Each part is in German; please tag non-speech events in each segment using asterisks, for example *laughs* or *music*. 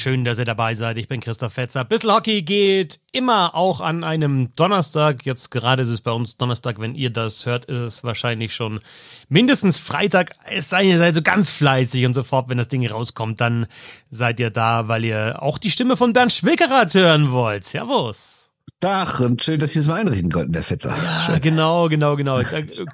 Schön, dass ihr dabei seid. Ich bin Christoph Fetzer. Bissl Hockey geht immer auch an einem Donnerstag. Jetzt gerade ist es bei uns Donnerstag. Wenn ihr das hört, ist es wahrscheinlich schon mindestens Freitag. Es sei ihr seid so ganz fleißig und sofort, wenn das Ding rauskommt, dann seid ihr da, weil ihr auch die Stimme von Bernd Schwickerath hören wollt. Servus. Tag und schön, dass Sie es mal einrichten konnten, der Fetzer. Ja, schön. genau, genau, genau.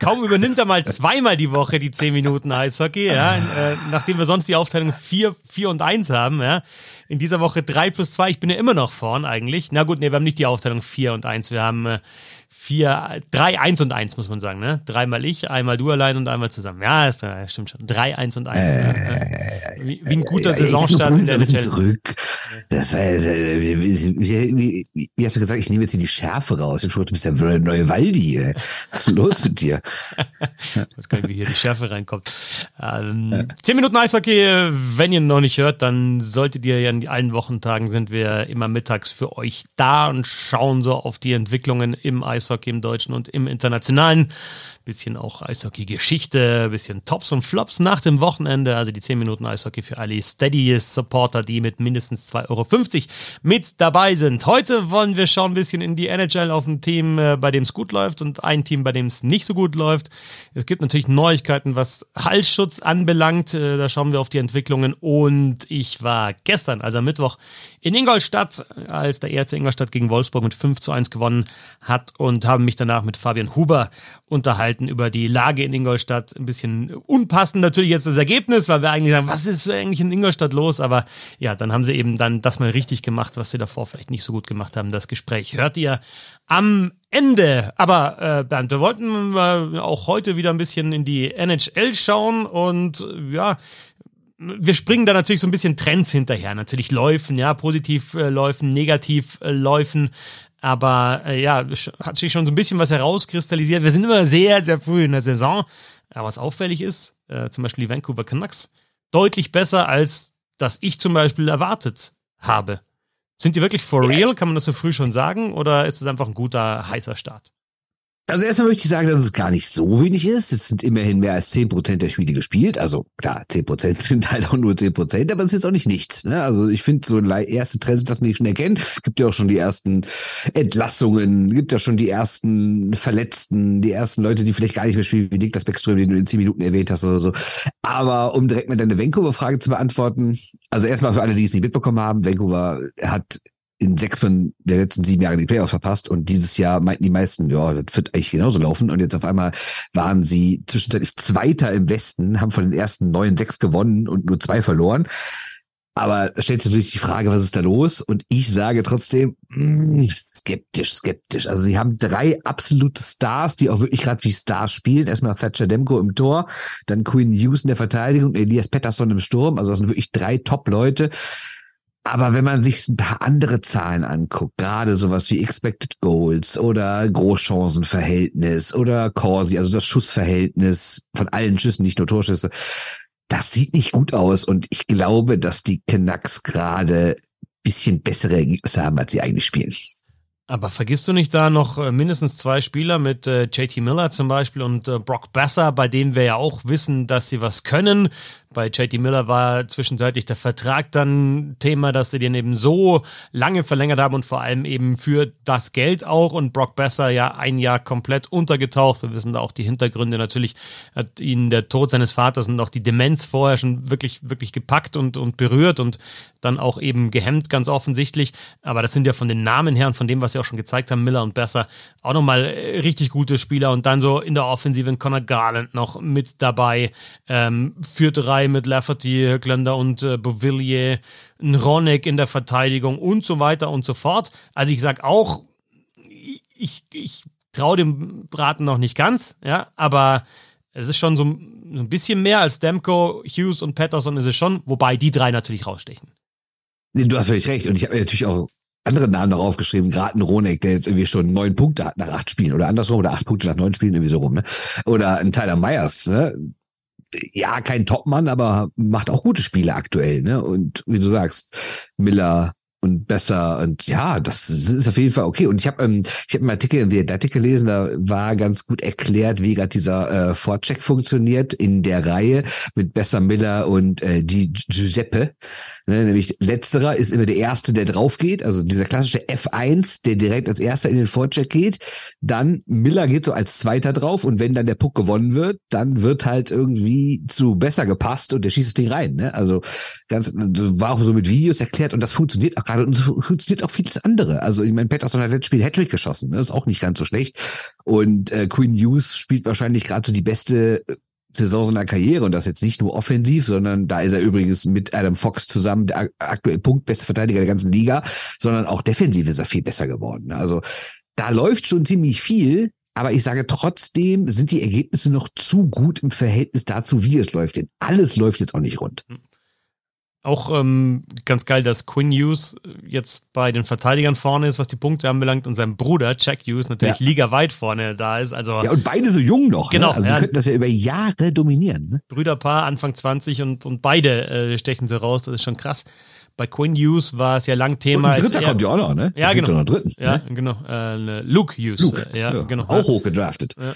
Kaum übernimmt er mal zweimal die Woche die 10 Minuten Eishockey, ja, äh, nachdem wir sonst die Aufteilung 4, 4 und 1 haben, ja. In dieser Woche 3 plus 2, ich bin ja immer noch vorn eigentlich. Na gut, nee, wir haben nicht die Aufteilung 4 und 1, wir haben äh, vier, drei, eins und eins, muss man sagen, ne? Dreimal ich, einmal du allein und einmal zusammen. Ja, das, das stimmt schon. Drei, eins und eins. Äh, ne? wie, wie, ein guter Saisonstart in der NHL. zurück. Das war, wie, wie, wie, wie, hast du gesagt, ich nehme jetzt hier die Schärfe raus. Ich du bist ja neue Waldi. Was ist los mit dir? ich weiß gar nicht, wie hier die Schärfe reinkommt. Ähm. Zehn Minuten Eishockey, wenn ihr noch nicht hört, dann solltet ihr ja in allen Wochentagen sind wir immer mittags für euch da und schauen so auf die Entwicklungen im Eishockey Eishockey im Deutschen und im Internationalen bisschen auch Eishockey-Geschichte, bisschen Tops und Flops nach dem Wochenende. Also die 10 Minuten Eishockey für alle Steady-Supporter, die mit mindestens 2,50 Euro mit dabei sind. Heute wollen wir schauen ein bisschen in die NHL auf ein Team, äh, bei dem es gut läuft und ein Team, bei dem es nicht so gut läuft. Es gibt natürlich Neuigkeiten, was Halsschutz anbelangt. Äh, da schauen wir auf die Entwicklungen. Und ich war gestern, also Mittwoch, in Ingolstadt, als der ERC Ingolstadt gegen Wolfsburg mit 5 zu 1 gewonnen hat und habe mich danach mit Fabian Huber unterhalten unterhalten über die Lage in Ingolstadt. Ein bisschen unpassend natürlich jetzt das Ergebnis, weil wir eigentlich sagen, was ist eigentlich in Ingolstadt los? Aber ja, dann haben sie eben dann das mal richtig gemacht, was sie davor vielleicht nicht so gut gemacht haben. Das Gespräch hört ihr am Ende. Aber äh, Bernd, wir wollten äh, auch heute wieder ein bisschen in die NHL schauen und ja, wir springen da natürlich so ein bisschen Trends hinterher. Natürlich Läufen, ja, positiv äh, Läufen, negativ äh, Läufen. Aber äh, ja, hat sich schon so ein bisschen was herauskristallisiert. Wir sind immer sehr, sehr früh in der Saison. Aber was auffällig ist, äh, zum Beispiel die Vancouver Canucks, deutlich besser, als das ich zum Beispiel erwartet habe. Sind die wirklich for real? Kann man das so früh schon sagen? Oder ist es einfach ein guter, heißer Start? Also erstmal möchte ich sagen, dass es gar nicht so wenig ist. Es sind immerhin mehr als zehn Prozent der Spiele gespielt. Also klar, zehn Prozent *laughs* sind halt auch nur zehn Prozent, aber es ist jetzt auch nicht nichts. Ne? Also ich finde, so erste Trends, das nicht schnell kennen. Gibt ja auch schon die ersten Entlassungen, gibt ja schon die ersten Verletzten, die ersten Leute, die vielleicht gar nicht mehr spielen, wie Niklas Beckström, den du in zehn Minuten erwähnt hast oder so. Aber um direkt mal deine Vancouver-Frage zu beantworten. Also erstmal für alle, die es nicht mitbekommen haben, Vancouver hat in sechs von der letzten sieben Jahren die Playoffs verpasst und dieses Jahr meinten die meisten, ja, das wird eigentlich genauso laufen und jetzt auf einmal waren sie zwischenzeitlich Zweiter im Westen, haben von den ersten neun sechs gewonnen und nur zwei verloren. Aber stellt sich natürlich die Frage, was ist da los? Und ich sage trotzdem, mh, hm, skeptisch, skeptisch. Also sie haben drei absolute Stars, die auch wirklich gerade wie Stars spielen. Erstmal Thatcher Demko im Tor, dann Quinn Hughes in der Verteidigung, Elias Pettersson im Sturm. Also das sind wirklich drei Top-Leute. Aber wenn man sich ein paar andere Zahlen anguckt, gerade sowas wie Expected Goals oder Großchancenverhältnis oder Corsi, also das Schussverhältnis von allen Schüssen, nicht nur Torschüsse, das sieht nicht gut aus. Und ich glaube, dass die Canucks gerade bisschen bessere Ergebnisse haben, als sie eigentlich spielen. Aber vergisst du nicht da noch äh, mindestens zwei Spieler mit äh, JT Miller zum Beispiel und äh, Brock Besser, bei denen wir ja auch wissen, dass sie was können. Bei JT Miller war zwischenzeitlich der Vertrag dann Thema, dass sie den eben so lange verlängert haben und vor allem eben für das Geld auch. Und Brock Besser ja ein Jahr komplett untergetaucht. Wir wissen da auch die Hintergründe. Natürlich hat ihn der Tod seines Vaters und auch die Demenz vorher schon wirklich, wirklich gepackt und, und berührt und dann auch eben gehemmt, ganz offensichtlich. Aber das sind ja von den Namen her und von dem, was sie auch schon gezeigt haben, Miller und Besser, auch nochmal äh, richtig gute Spieler. Und dann so in der Offensive Connor Garland noch mit dabei. Ähm, für drei mit Lafferty, Högländer und äh, Bovillier, ein Ronek in der Verteidigung und so weiter und so fort. Also ich sag auch, ich, ich traue dem Braten noch nicht ganz, ja, aber es ist schon so, so ein bisschen mehr als Demko, Hughes und Patterson ist es schon, wobei die drei natürlich rausstechen. Du hast völlig recht. Und ich habe mir natürlich auch andere Namen noch aufgeschrieben, gerade ein Ronek, der jetzt irgendwie schon neun Punkte hat nach acht Spielen oder andersrum oder acht Punkte nach neun Spielen irgendwie so rum, ne? Oder ein Tyler Myers, ne? Ja, kein Topmann, aber macht auch gute Spiele aktuell, ne? Und wie du sagst, Miller und besser und ja, das ist auf jeden Fall okay. Und ich habe ähm, ich habe einen Artikel in der Artikel gelesen, da war ganz gut erklärt, wie gerade dieser äh, Vorcheck funktioniert in der Reihe mit Besser Miller und äh, die Giuseppe. Ne, nämlich letzterer ist immer der erste, der drauf geht, also dieser klassische F1, der direkt als erster in den Vorcheck geht. Dann Miller geht so als zweiter drauf und wenn dann der Puck gewonnen wird, dann wird halt irgendwie zu besser gepasst und der schießt das Ding rein. Ne? Also ganz war auch so mit Videos erklärt und das funktioniert auch gerade und funktioniert auch vieles andere. Also ich meine, Pettersson hat letztes Spiel Hattrick geschossen, ne? ist auch nicht ganz so schlecht. Und äh, Quinn Hughes spielt wahrscheinlich gerade so die beste Saison seiner Karriere und das jetzt nicht nur offensiv, sondern da ist er übrigens mit Adam Fox zusammen der aktuell punktbeste Verteidiger der ganzen Liga, sondern auch defensiv ist er viel besser geworden. Also da läuft schon ziemlich viel, aber ich sage trotzdem sind die Ergebnisse noch zu gut im Verhältnis dazu, wie es läuft. Denn alles läuft jetzt auch nicht rund. Auch ähm, ganz geil, dass Quinn Hughes jetzt bei den Verteidigern vorne ist, was die Punkte anbelangt, und sein Bruder Jack Hughes natürlich ja. ligaweit vorne da ist. Also ja, und beide so jung noch. Ne? Genau. Ne? Also ja. die könnten das ja über Jahre dominieren. Ne? Brüderpaar, Anfang 20 und, und beide äh, stechen sie raus. Das ist schon krass. Bei Quinn Hughes war es ja lang Thema. Und ein dritter kommt ja auch noch, ne? Ja, genau. Dritten, ja, ne? genau. Äh, Luke Hughes. Luke, ja, ja, genau. Auch hochgedraftet. Ja.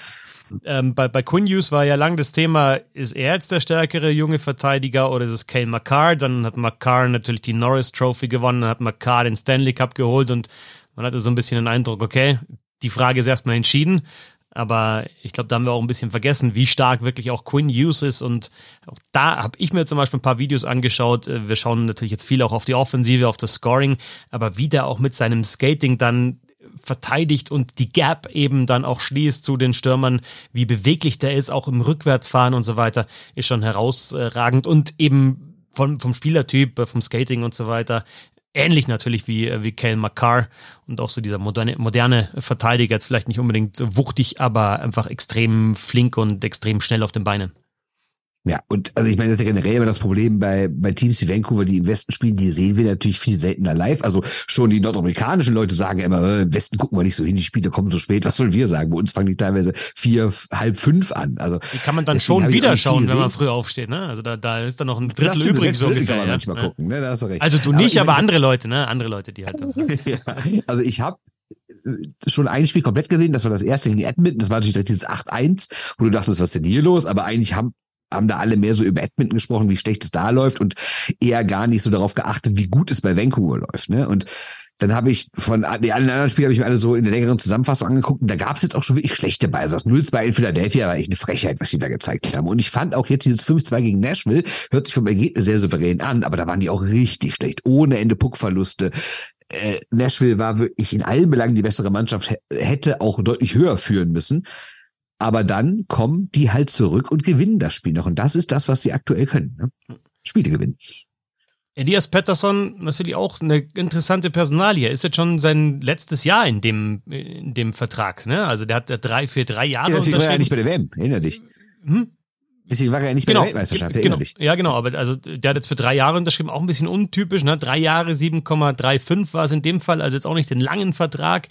Ähm, bei, bei Quinn Hughes war ja lang das Thema, ist er jetzt der stärkere junge Verteidiger oder ist es Kale McCarr? Dann hat McCarr natürlich die Norris Trophy gewonnen, dann hat McCarr den Stanley Cup geholt und man hatte so ein bisschen den Eindruck, okay, die Frage ist erstmal entschieden. Aber ich glaube, da haben wir auch ein bisschen vergessen, wie stark wirklich auch Quinn Hughes ist. Und auch da habe ich mir zum Beispiel ein paar Videos angeschaut. Äh, wir schauen natürlich jetzt viel auch auf die Offensive, auf das Scoring, aber wie der auch mit seinem Skating dann verteidigt und die Gap eben dann auch schließt zu den Stürmern, wie beweglich der ist, auch im Rückwärtsfahren und so weiter, ist schon herausragend und eben vom, vom Spielertyp, äh, vom Skating und so weiter, ähnlich natürlich wie, äh, wie Kel McCarr und auch so dieser moderne, moderne Verteidiger, jetzt vielleicht nicht unbedingt wuchtig, aber einfach extrem flink und extrem schnell auf den Beinen. Ja, und also ich meine, das ist ja generell immer das Problem bei, bei Teams wie Vancouver, die im Westen spielen, die sehen wir natürlich viel seltener live. Also schon die nordamerikanischen Leute sagen immer, äh, im Westen gucken wir nicht so hin, die Spiele kommen so spät. Was sollen wir sagen? Bei uns fangen die teilweise vier, halb fünf an. Also die kann man dann schon wieder schauen, wenn man früh aufsteht. Ne? Also da, da ist dann noch ein Drittel übrig so ungefähr. Kann man ja? manchmal ja. gucken, ne? da hast du recht. Also du nicht, aber, aber andere Leute, ne? Andere Leute, die halt. *laughs* *laughs* ja. Also ich habe schon ein Spiel komplett gesehen. Das war das erste gegen Edmonton. Das war natürlich direkt dieses 8-1, wo du dachtest, was ist denn hier los? Aber eigentlich haben haben da alle mehr so über Edmonton gesprochen, wie schlecht es da läuft und eher gar nicht so darauf geachtet, wie gut es bei Vancouver läuft. Ne? Und dann habe ich von den anderen Spielen habe ich mir alle so in der längeren Zusammenfassung angeguckt und da gab es jetzt auch schon wirklich schlechte bei. Also das 0-2 in Philadelphia war echt eine Frechheit, was die da gezeigt haben. Und ich fand auch jetzt dieses 5-2 gegen Nashville, hört sich vom Ergebnis sehr souverän an, aber da waren die auch richtig schlecht. Ohne Ende Puckverluste. Äh, Nashville war wirklich in allen Belangen die bessere Mannschaft, hätte auch deutlich höher führen müssen. Aber dann kommen die halt zurück und gewinnen das Spiel noch. Und das ist das, was sie aktuell können. Ne? Spiele gewinnen. Elias Pettersson natürlich auch eine interessante Personalie. Ist jetzt schon sein letztes Jahr in dem, in dem Vertrag. Ne? Also der hat drei für drei Jahre. Ja, deswegen war er ja nicht bei der WM, erinner dich. Hm? Deswegen war er ja nicht bei genau, der Weltmeisterschaft, genau, dich. Ja, genau, aber also der hat jetzt für drei Jahre unterschrieben, auch ein bisschen untypisch, ne? Drei Jahre, 7,35 war es in dem Fall, also jetzt auch nicht den langen Vertrag.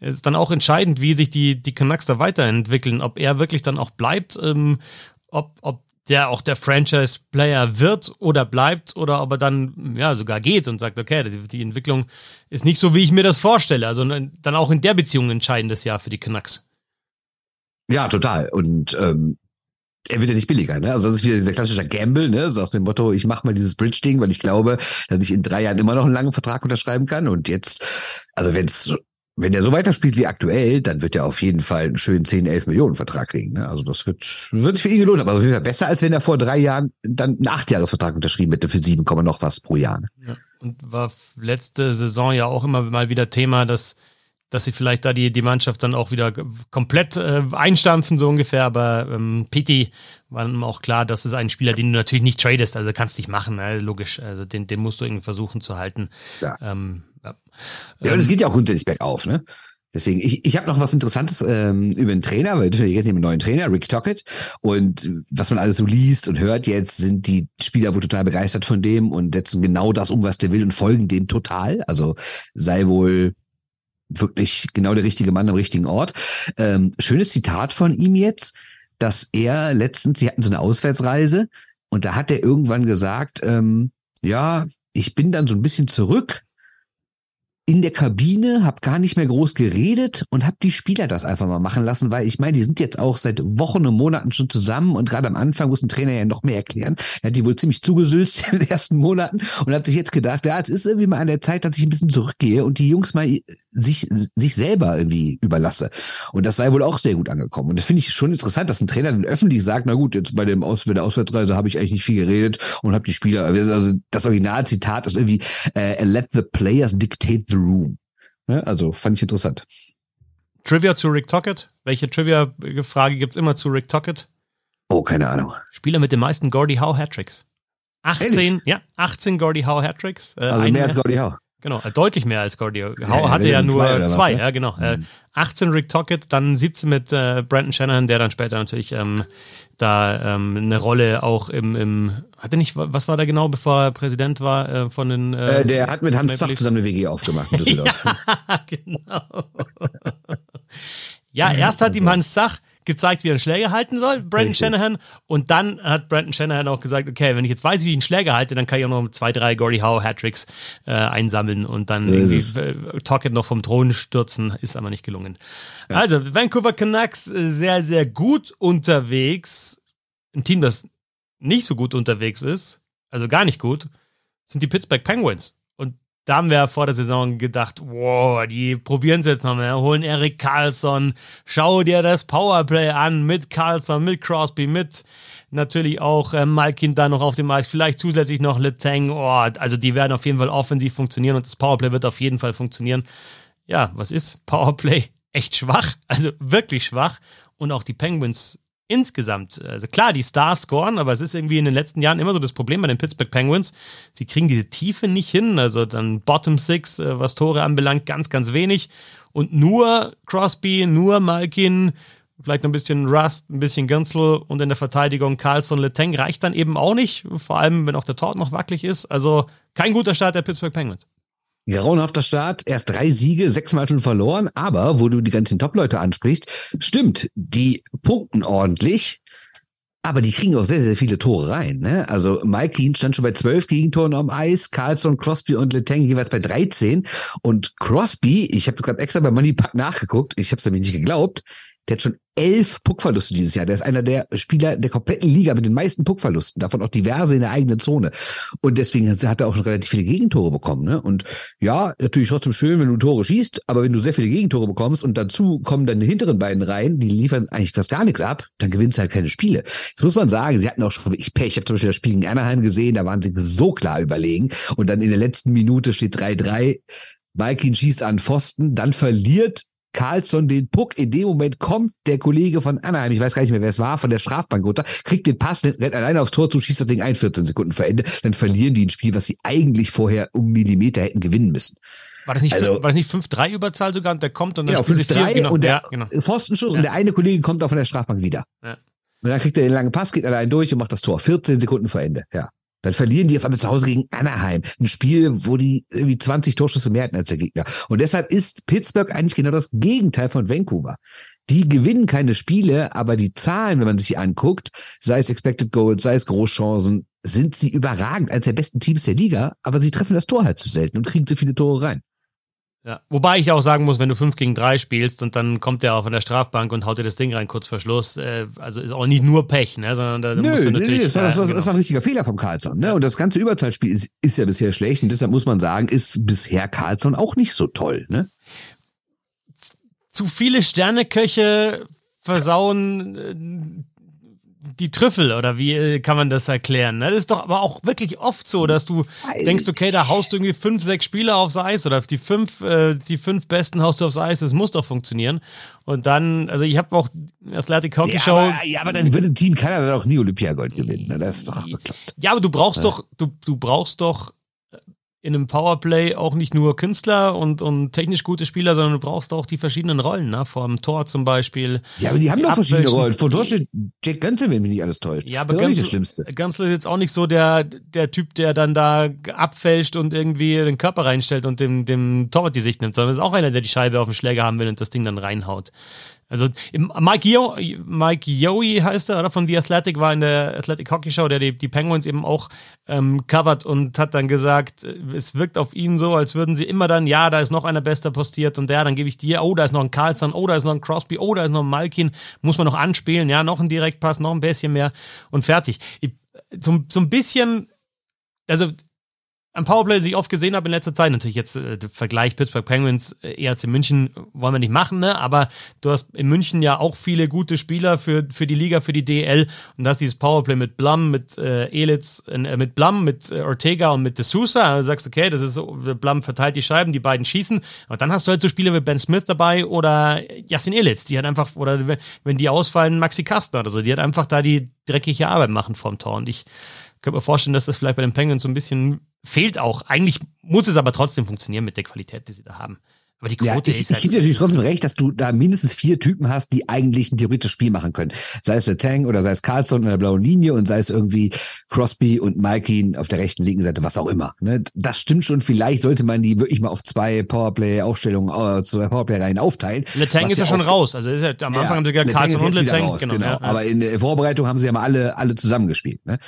Ist dann auch entscheidend, wie sich die, die Canucks da weiterentwickeln, ob er wirklich dann auch bleibt, ähm, ob, ob der auch der Franchise-Player wird oder bleibt oder ob er dann ja sogar geht und sagt, okay, die, die, Entwicklung ist nicht so, wie ich mir das vorstelle. Also dann auch in der Beziehung entscheidendes Jahr für die Canucks. Ja, total. Und ähm, er wird ja nicht billiger, ne? Also das ist wieder dieser klassische Gamble, ne? So aus dem Motto, ich mache mal dieses Bridge-Ding, weil ich glaube, dass ich in drei Jahren immer noch einen langen Vertrag unterschreiben kann. Und jetzt, also wenn es wenn er so weiterspielt wie aktuell, dann wird er auf jeden Fall einen schönen 10, 11 Millionen Vertrag kriegen. Ne? Also das wird, wird sich für ihn gelohnt, aber auf jeden Fall besser, als wenn er vor drei Jahren dann einen Achtjahresvertrag unterschrieben hätte für 7, noch was pro Jahr. Ne? Ja. Und war letzte Saison ja auch immer mal wieder Thema, dass, dass sie vielleicht da die, die Mannschaft dann auch wieder komplett äh, einstampfen, so ungefähr. Aber ähm, Pity war dann auch klar, das ist ein Spieler, den du natürlich nicht tradest, also kannst nicht machen, ne? logisch. Also den, den musst du irgendwie versuchen zu halten. Ja. Ähm, ja. ja, und es geht ja auch grundsätzlich bergauf, ne? Deswegen, ich, ich habe noch was Interessantes ähm, über den Trainer, weil wir jetzt einen neuen Trainer, Rick Tockett. Und was man alles so liest und hört jetzt, sind die Spieler wohl total begeistert von dem und setzen genau das um, was der will und folgen dem total. Also sei wohl wirklich genau der richtige Mann am richtigen Ort. Ähm, schönes Zitat von ihm jetzt, dass er letztens, sie hatten so eine Auswärtsreise und da hat er irgendwann gesagt, ähm, ja, ich bin dann so ein bisschen zurück in der Kabine, habe gar nicht mehr groß geredet und habe die Spieler das einfach mal machen lassen, weil ich meine, die sind jetzt auch seit Wochen und Monaten schon zusammen und gerade am Anfang muss ein Trainer ja noch mehr erklären. Er hat die wohl ziemlich zugesülzt *laughs* in den ersten Monaten und hat sich jetzt gedacht, ja, es ist irgendwie mal an der Zeit, dass ich ein bisschen zurückgehe und die Jungs mal sich, sich selber irgendwie überlasse. Und das sei wohl auch sehr gut angekommen. Und das finde ich schon interessant, dass ein Trainer dann öffentlich sagt, na gut, jetzt bei dem Aus bei der Auswärtsreise habe ich eigentlich nicht viel geredet und habe die Spieler, also das Originalzitat ist irgendwie, uh, let the players dictate the room. Ja, also fand ich interessant. Trivia zu Rick Tockett. Welche Trivia-Frage gibt es immer zu Rick Tockett? Oh, keine Ahnung. Spieler mit den meisten Gordie Howe Hattricks. 18, Ehrlich? ja, 18 Gordie Howe Hattricks. Äh, also mehr als Gordie Howe. Genau, äh, deutlich mehr als. Howe ja, hatte ja nur zwei, zwei ja, genau. Äh, mhm. Äh, 18 Rick Tockett, dann 17 mit äh, Brandon Shanahan, der dann später natürlich ähm, da ähm, eine Rolle auch im, im, hatte nicht, was war da genau, bevor er Präsident war äh, von den. Äh, der hat mit Hans Zach zusammen eine WG aufgemacht in *laughs* Düsseldorf. ja, *laughs* genau. ja, erst hat ihm Hans Zach gezeigt, wie er einen Schläger halten soll, Brandon Richtig. Shanahan. Und dann hat Brandon Shanahan auch gesagt, okay, wenn ich jetzt weiß, wie ich einen Schläger halte, dann kann ich auch noch zwei, drei Gordy Howe Hattricks äh, einsammeln und dann so irgendwie äh, Tockett noch vom Thron stürzen. Ist aber nicht gelungen. Ja. Also, Vancouver Canucks äh, sehr, sehr gut unterwegs. Ein Team, das nicht so gut unterwegs ist, also gar nicht gut, sind die Pittsburgh Penguins da haben wir vor der Saison gedacht, wow, die probieren es jetzt noch mehr, holen Erik Karlsson, schau dir das Powerplay an mit Karlsson, mit Crosby, mit natürlich auch äh, Malkin da noch auf dem Eis, vielleicht zusätzlich noch Letang, oh, also die werden auf jeden Fall offensiv funktionieren und das Powerplay wird auf jeden Fall funktionieren. Ja, was ist? Powerplay? Echt schwach, also wirklich schwach. Und auch die Penguins insgesamt, also klar, die Stars scoren, aber es ist irgendwie in den letzten Jahren immer so das Problem bei den Pittsburgh Penguins. Sie kriegen diese Tiefe nicht hin, also dann Bottom Six, äh, was Tore anbelangt, ganz, ganz wenig. Und nur Crosby, nur Malkin, vielleicht noch ein bisschen Rust, ein bisschen Gensel und in der Verteidigung Carlson, Letang reicht dann eben auch nicht, vor allem wenn auch der Tort noch wackelig ist. Also kein guter Start der Pittsburgh Penguins. Grauenhafter Start, erst drei Siege, sechsmal schon verloren, aber wo du die ganzen Top-Leute ansprichst, stimmt, die punkten ordentlich, aber die kriegen auch sehr, sehr viele Tore rein. Ne? Also Mike Keane stand schon bei zwölf Gegentoren am Eis, Carlson, Crosby und Letang jeweils bei 13. Und Crosby, ich habe gerade extra bei Moneypack nachgeguckt, ich habe es nämlich nicht geglaubt, der hat schon elf Puckverluste dieses Jahr. Der ist einer der Spieler der kompletten Liga mit den meisten Puckverlusten, davon auch diverse in der eigenen Zone. Und deswegen hat er auch schon relativ viele Gegentore bekommen. Ne? Und ja, natürlich trotzdem schön, wenn du Tore schießt, aber wenn du sehr viele Gegentore bekommst und dazu kommen dann die hinteren beiden Reihen, die liefern eigentlich fast gar nichts ab, dann gewinnst du halt keine Spiele. Jetzt muss man sagen, sie hatten auch schon ich Pech. Ich habe zum Beispiel das Spiel gegen Anaheim gesehen, da waren sie so klar überlegen. Und dann in der letzten Minute steht 3-3. Malkin schießt an Pfosten, dann verliert Carlsson den Puck. In dem Moment kommt der Kollege von Anaheim, ich weiß gar nicht mehr, wer es war, von der Strafbank runter, kriegt den Pass, rennt alleine aufs Tor zu, schießt das Ding ein, 14 Sekunden vor Ende. Dann verlieren die ein Spiel, was sie eigentlich vorher um Millimeter hätten gewinnen müssen. War das nicht, also, war das nicht 5-3 Überzahl sogar und der kommt und dann genau, 5-3 genau, und der ja, genau. Pfostenschuss ja. und der eine Kollege kommt auch von der Strafbank wieder. Ja. Und dann kriegt er den langen Pass, geht allein durch und macht das Tor. 14 Sekunden vor Ende, ja. Dann verlieren die auf einmal zu Hause gegen Anaheim. Ein Spiel, wo die irgendwie 20 Torschüsse mehr hatten als der Gegner. Und deshalb ist Pittsburgh eigentlich genau das Gegenteil von Vancouver. Die gewinnen keine Spiele, aber die Zahlen, wenn man sich die anguckt, sei es Expected Goals, sei es Großchancen, sind sie überragend als der besten Teams der Liga, aber sie treffen das Tor halt zu selten und kriegen zu viele Tore rein. Ja, wobei ich auch sagen muss, wenn du 5 gegen 3 spielst und dann kommt der auch von der Strafbank und haut dir das Ding rein kurz vor Schluss, äh, also ist auch nicht nur Pech, ne, sondern da, da Nö, musst du natürlich. Nee, das, war, das, war, genau. das war ein richtiger Fehler vom Karlsson, ne? Und das ganze Überzahlspiel ist, ist ja bisher schlecht und deshalb muss man sagen, ist bisher Karlsson auch nicht so toll, ne? Zu viele Sterneköche versauen äh, die Trüffel oder wie äh, kann man das erklären? Ne? Das ist doch aber auch wirklich oft so, dass du denkst, okay, da haust du irgendwie fünf, sechs Spieler aufs Eis oder die fünf, äh, die fünf besten haust du aufs Eis, das muss doch funktionieren. Und dann, also ich habe auch Athletic Hockey ja, Show. Aber, ja, aber dann würde Team Kanada doch nie Olympiagold gewinnen. Ne? Das ist doch bekloppt. Ja, aber du brauchst ja. doch, du, du brauchst doch in einem Powerplay auch nicht nur Künstler und, und technisch gute Spieler, sondern du brauchst auch die verschiedenen Rollen, ne? Vor dem Tor zum Beispiel. Ja, aber die haben die doch verschiedene Rollen. Vor Tor steht Jack Gönzel, wenn mich nicht alles täuscht. Ja, aber Gönzel, Gönzel ist jetzt auch nicht so der, der Typ, der dann da abfälscht und irgendwie den Körper reinstellt und dem, dem Torwart die Sicht nimmt, sondern ist auch einer, der die Scheibe auf dem Schläger haben will und das Ding dann reinhaut. Also Mike, Yo Mike Yowie heißt er, oder von The Athletic, war in der Athletic Hockey Show, der die, die Penguins eben auch ähm, covert und hat dann gesagt, es wirkt auf ihn so, als würden sie immer dann, ja, da ist noch einer Bester postiert und der, dann gebe ich dir, oh, da ist noch ein Carlson, oh, da ist noch ein Crosby, oh, da ist noch ein Malkin, muss man noch anspielen, ja, noch ein Direktpass, noch ein bisschen mehr und fertig. Ich, so, so ein bisschen, also ein Powerplay, das ich oft gesehen habe in letzter Zeit, natürlich jetzt äh, Vergleich Pittsburgh Penguins, äh, ERC München wollen wir nicht machen, ne? aber du hast in München ja auch viele gute Spieler für, für die Liga, für die DL und das dieses Powerplay mit Blum, mit äh, Elitz, äh, mit Blum, mit äh, Ortega und mit De Sousa. Und du sagst, okay, das ist so, Blum verteilt die Scheiben, die beiden schießen. Und dann hast du halt so Spieler wie Ben Smith dabei oder Yassin Elitz, die hat einfach, oder wenn die ausfallen, Maxi Kastner oder so, die hat einfach da die dreckige Arbeit machen vom Tor. Und ich könnte mir vorstellen, dass das vielleicht bei den Penguins so ein bisschen fehlt auch. Eigentlich muss es aber trotzdem funktionieren mit der Qualität, die sie da haben. Aber die Quote ja, ich, ist halt. Ich gebe natürlich trotzdem recht, dass du da mindestens vier Typen hast, die eigentlich ein theoretisches Spiel machen können. Sei es der Tang oder sei es Carlson in der blauen Linie und sei es irgendwie Crosby und Malkin auf der rechten, linken Seite, was auch immer. Ne? Das stimmt schon. Vielleicht sollte man die wirklich mal auf zwei Powerplay-Aufstellungen, äh, zwei Powerplay-Reihen aufteilen. Letang ist ja, schon raus. Also ist ja, am Anfang ja, haben sie ja Carlson und Letang. Genau, genau. Ja, Aber in der Vorbereitung haben sie ja mal alle, alle zusammengespielt. Ne?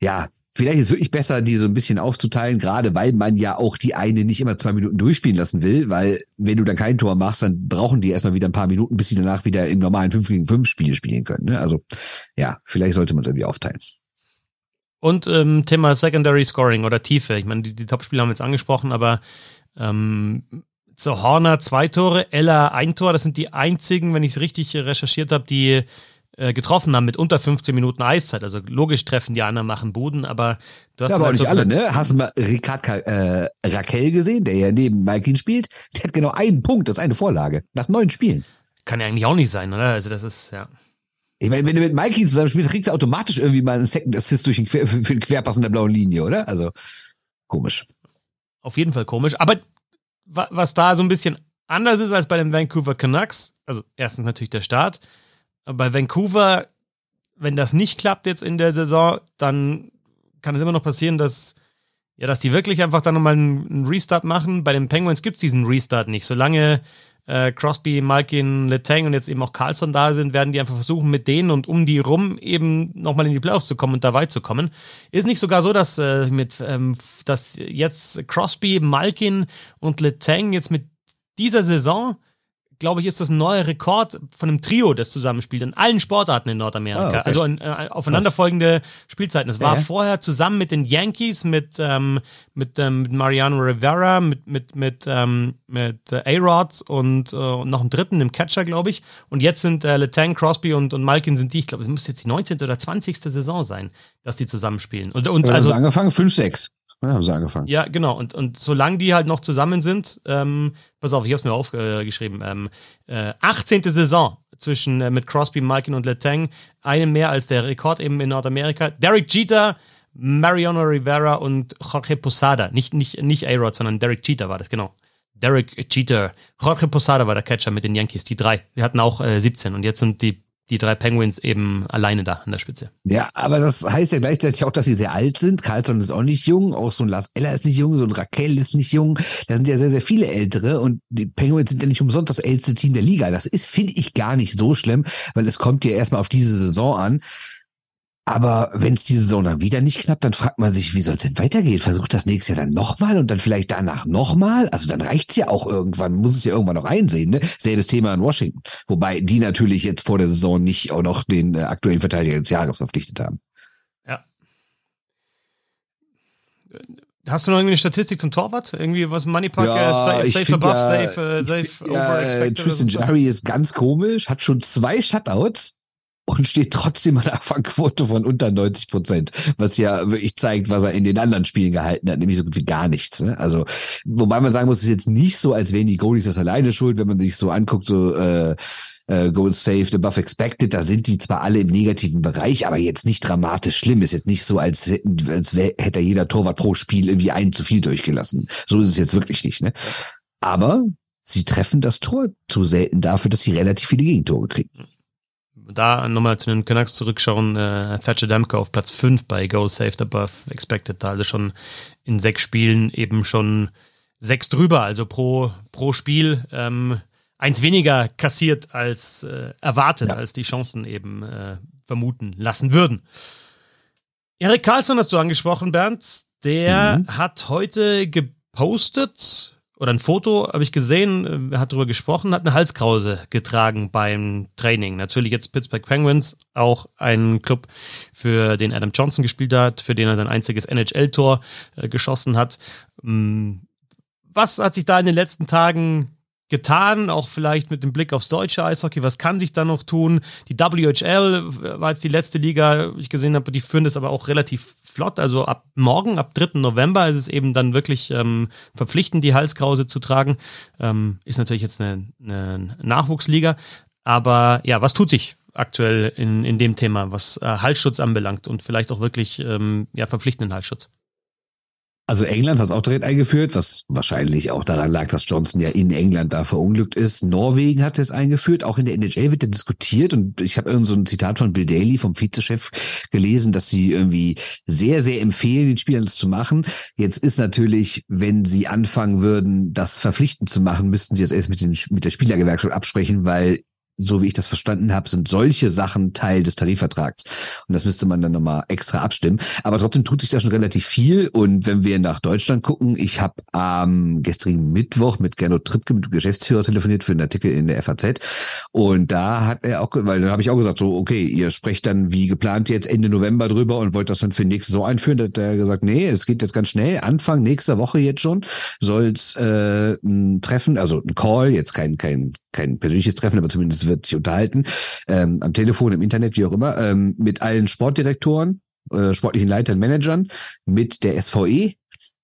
Ja, Vielleicht ist es wirklich besser, die so ein bisschen aufzuteilen, gerade weil man ja auch die eine nicht immer zwei Minuten durchspielen lassen will, weil wenn du dann kein Tor machst, dann brauchen die erstmal wieder ein paar Minuten, bis sie danach wieder im normalen 5 gegen 5 Spiel spielen können. Ne? Also ja, vielleicht sollte man es irgendwie aufteilen. Und ähm, Thema Secondary Scoring oder Tiefe. Ich meine, die, die Topspieler haben wir jetzt angesprochen, aber ähm, so Horner zwei Tore, Ella ein Tor. Das sind die einzigen, wenn ich es richtig recherchiert habe, die äh, getroffen haben mit unter 15 Minuten Eiszeit. Also logisch treffen die anderen, machen Buden, aber du hast ja, aber halt nicht so alle, ne? Hast du mal Ricard äh, Raquel gesehen, der ja neben Malkin spielt? Der hat genau einen Punkt, das ist eine Vorlage, nach neun Spielen. Kann ja eigentlich auch nicht sein, oder? Also das ist, ja. Ich meine, wenn du mit Malkin zusammen spielst, kriegst du automatisch irgendwie mal einen Second Assist durch den Quer, für den Querpass in der blauen Linie, oder? Also, komisch. Auf jeden Fall komisch. Aber was da so ein bisschen anders ist als bei den Vancouver Canucks, also erstens natürlich der Start, bei Vancouver, wenn das nicht klappt jetzt in der Saison, dann kann es immer noch passieren, dass, ja, dass die wirklich einfach dann nochmal einen Restart machen. Bei den Penguins gibt es diesen Restart nicht. Solange äh, Crosby, Malkin, Letang und jetzt eben auch Carlson da sind, werden die einfach versuchen, mit denen und um die rum eben nochmal in die Playoffs zu kommen und da weit zu kommen. Ist nicht sogar so, dass, äh, mit, ähm, dass jetzt Crosby, Malkin und Letang jetzt mit dieser Saison glaube ich, ist das ein neuer Rekord von einem Trio, das zusammenspielt in allen Sportarten in Nordamerika. Oh, okay. Also in, äh, aufeinanderfolgende Spielzeiten. Es war ja. vorher zusammen mit den Yankees, mit, ähm, mit, ähm, mit Mariano Rivera, mit, mit, mit, ähm, mit äh, A-Rods und, äh, noch einem dritten, dem Catcher, glaube ich. Und jetzt sind äh, Letang, Crosby und, und Malkin sind die, ich glaube, es muss jetzt die 19. oder 20. Saison sein, dass die zusammenspielen. Und, und also angefangen 5, 6. Ja, haben sie angefangen. Ja, genau. Und, und solange die halt noch zusammen sind, ähm, pass auf, ich habe es mir aufgeschrieben, ähm, äh, 18. Saison zwischen äh, mit Crosby, Malkin und Letang, einen mehr als der Rekord eben in Nordamerika. Derek Jeter, Mariano Rivera und Jorge Posada. Nicht, nicht, nicht A-Rod, sondern Derek Jeter war das, genau. Derek Jeter. Jorge Posada war der Catcher mit den Yankees, die drei. Die hatten auch äh, 17 und jetzt sind die die drei Penguins eben alleine da an der Spitze. Ja, aber das heißt ja gleichzeitig auch, dass sie sehr alt sind. Carlton ist auch nicht jung, auch so ein Lars Eller ist nicht jung, so ein Raquel ist nicht jung. Da sind ja sehr, sehr viele Ältere und die Penguins sind ja nicht umsonst das älteste Team der Liga. Das ist, finde ich, gar nicht so schlimm, weil es kommt ja erstmal auf diese Saison an. Aber wenn es diese Saison dann wieder nicht klappt, dann fragt man sich, wie soll es denn weitergehen? Versucht das nächstes Jahr dann nochmal und dann vielleicht danach nochmal? Also dann reicht's ja auch irgendwann, muss es ja irgendwann noch einsehen. Ne? Selbes Thema in Washington. Wobei die natürlich jetzt vor der Saison nicht auch noch den äh, aktuellen Verteidiger des Jahres verpflichtet haben. Ja. Hast du noch irgendeine Statistik zum Torwart? Irgendwie was Moneypack, ja, äh, safe above, ja, safe, äh, safe ich, over ja, expected? Tristan Jerry ist ganz komisch, hat schon zwei Shutouts und steht trotzdem an einer Fangquote von unter 90 Prozent, was ja wirklich zeigt, was er in den anderen Spielen gehalten hat, nämlich so gut wie gar nichts. Ne? Also, wobei man sagen muss, es ist jetzt nicht so, als wären die Goalies das alleine schuld, wenn man sich so anguckt, so äh, äh, Goals saved above expected, da sind die zwar alle im negativen Bereich, aber jetzt nicht dramatisch schlimm. Ist jetzt nicht so, als, hätten, als wär, hätte jeder Torwart pro Spiel irgendwie einen zu viel durchgelassen. So ist es jetzt wirklich nicht. Ne? Aber sie treffen das Tor zu selten dafür, dass sie relativ viele Gegentore kriegen da nochmal zu den Canucks zurückschauen, äh, Thatcher Demko auf Platz 5 bei Goal Saved Above Expected, da also schon in sechs Spielen eben schon sechs drüber, also pro, pro Spiel. Ähm, eins weniger kassiert als äh, erwartet, ja. als die Chancen eben äh, vermuten lassen würden. Erik Karlsson hast du angesprochen, Bernd. Der mhm. hat heute gepostet, oder ein Foto habe ich gesehen, er hat darüber gesprochen, hat eine Halskrause getragen beim Training. Natürlich jetzt Pittsburgh Penguins, auch ein Club, für den Adam Johnson gespielt hat, für den er sein einziges NHL-Tor äh, geschossen hat. Mm, was hat sich da in den letzten Tagen getan, auch vielleicht mit dem Blick aufs deutsche Eishockey. Was kann sich da noch tun? Die WHL war jetzt die letzte Liga, ich gesehen habe, die führen das aber auch relativ flott. Also ab morgen, ab 3. November ist es eben dann wirklich ähm, verpflichtend, die Halskrause zu tragen. Ähm, ist natürlich jetzt eine, eine Nachwuchsliga. Aber ja, was tut sich aktuell in, in dem Thema, was äh, Halsschutz anbelangt und vielleicht auch wirklich ähm, ja, verpflichtenden Halsschutz? Also England hat es auch direkt eingeführt, was wahrscheinlich auch daran lag, dass Johnson ja in England da verunglückt ist. Norwegen hat es eingeführt, auch in der NHL wird ja diskutiert und ich habe irgend so ein Zitat von Bill Daly, vom Vizechef, gelesen, dass sie irgendwie sehr, sehr empfehlen, den Spielern das zu machen. Jetzt ist natürlich, wenn sie anfangen würden, das verpflichtend zu machen, müssten sie das erst mit, den, mit der Spielergewerkschaft absprechen, weil so wie ich das verstanden habe, sind solche Sachen Teil des Tarifvertrags. Und das müsste man dann nochmal extra abstimmen. Aber trotzdem tut sich da schon relativ viel. Und wenn wir nach Deutschland gucken, ich habe am gestrigen Mittwoch mit Gernot Trippke, mit dem Geschäftsführer, telefoniert für einen Artikel in der FAZ. Und da hat er auch, weil dann habe ich auch gesagt, so, okay, ihr sprecht dann wie geplant jetzt Ende November drüber und wollt das dann für nächste Saison einführen. Da hat er gesagt, nee, es geht jetzt ganz schnell. Anfang nächster Woche jetzt schon soll es äh, ein Treffen, also ein Call, jetzt kein, kein kein persönliches Treffen, aber zumindest wird sich unterhalten, ähm, am Telefon, im Internet, wie auch immer, ähm, mit allen Sportdirektoren, äh, sportlichen Leitern, Managern, mit der SVE,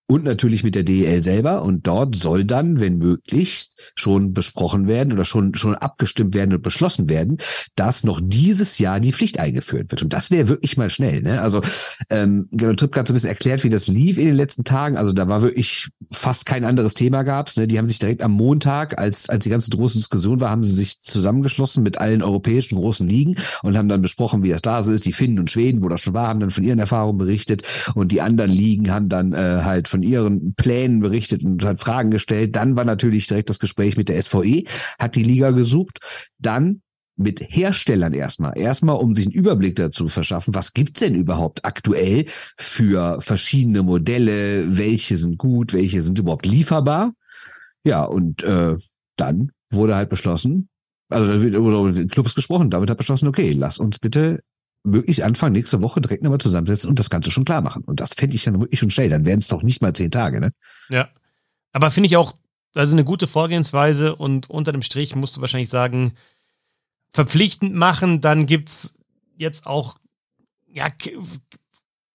und natürlich mit der DEL selber. Und dort soll dann, wenn möglich, schon besprochen werden oder schon, schon abgestimmt werden und beschlossen werden, dass noch dieses Jahr die Pflicht eingeführt wird. Und das wäre wirklich mal schnell. Ne? Also ähm, Gernot Tripp hat so ein bisschen erklärt, wie das lief in den letzten Tagen. Also da war wirklich fast kein anderes Thema gab's. Ne? Die haben sich direkt am Montag, als, als die ganze große Diskussion war, haben sie sich zusammengeschlossen mit allen europäischen großen Ligen und haben dann besprochen, wie das da so ist. Die Finnen und Schweden, wo das schon war, haben dann von ihren Erfahrungen berichtet und die anderen Ligen haben dann äh, halt von ihren Plänen berichtet und hat Fragen gestellt. Dann war natürlich direkt das Gespräch mit der SVE, hat die Liga gesucht. Dann mit Herstellern erstmal. Erstmal, um sich einen Überblick dazu verschaffen, was gibt's denn überhaupt aktuell für verschiedene Modelle, welche sind gut, welche sind überhaupt lieferbar. Ja, und äh, dann wurde halt beschlossen, also da mit den Clubs gesprochen, damit hat beschlossen, okay, lass uns bitte wirklich Anfang nächste Woche direkt nochmal zusammensetzen und das Ganze schon klar machen. Und das fände ich dann wirklich schon schnell. Dann wären es doch nicht mal zehn Tage, ne? Ja. Aber finde ich auch, also eine gute Vorgehensweise und unter dem Strich musst du wahrscheinlich sagen, verpflichtend machen, dann gibt's jetzt auch ja,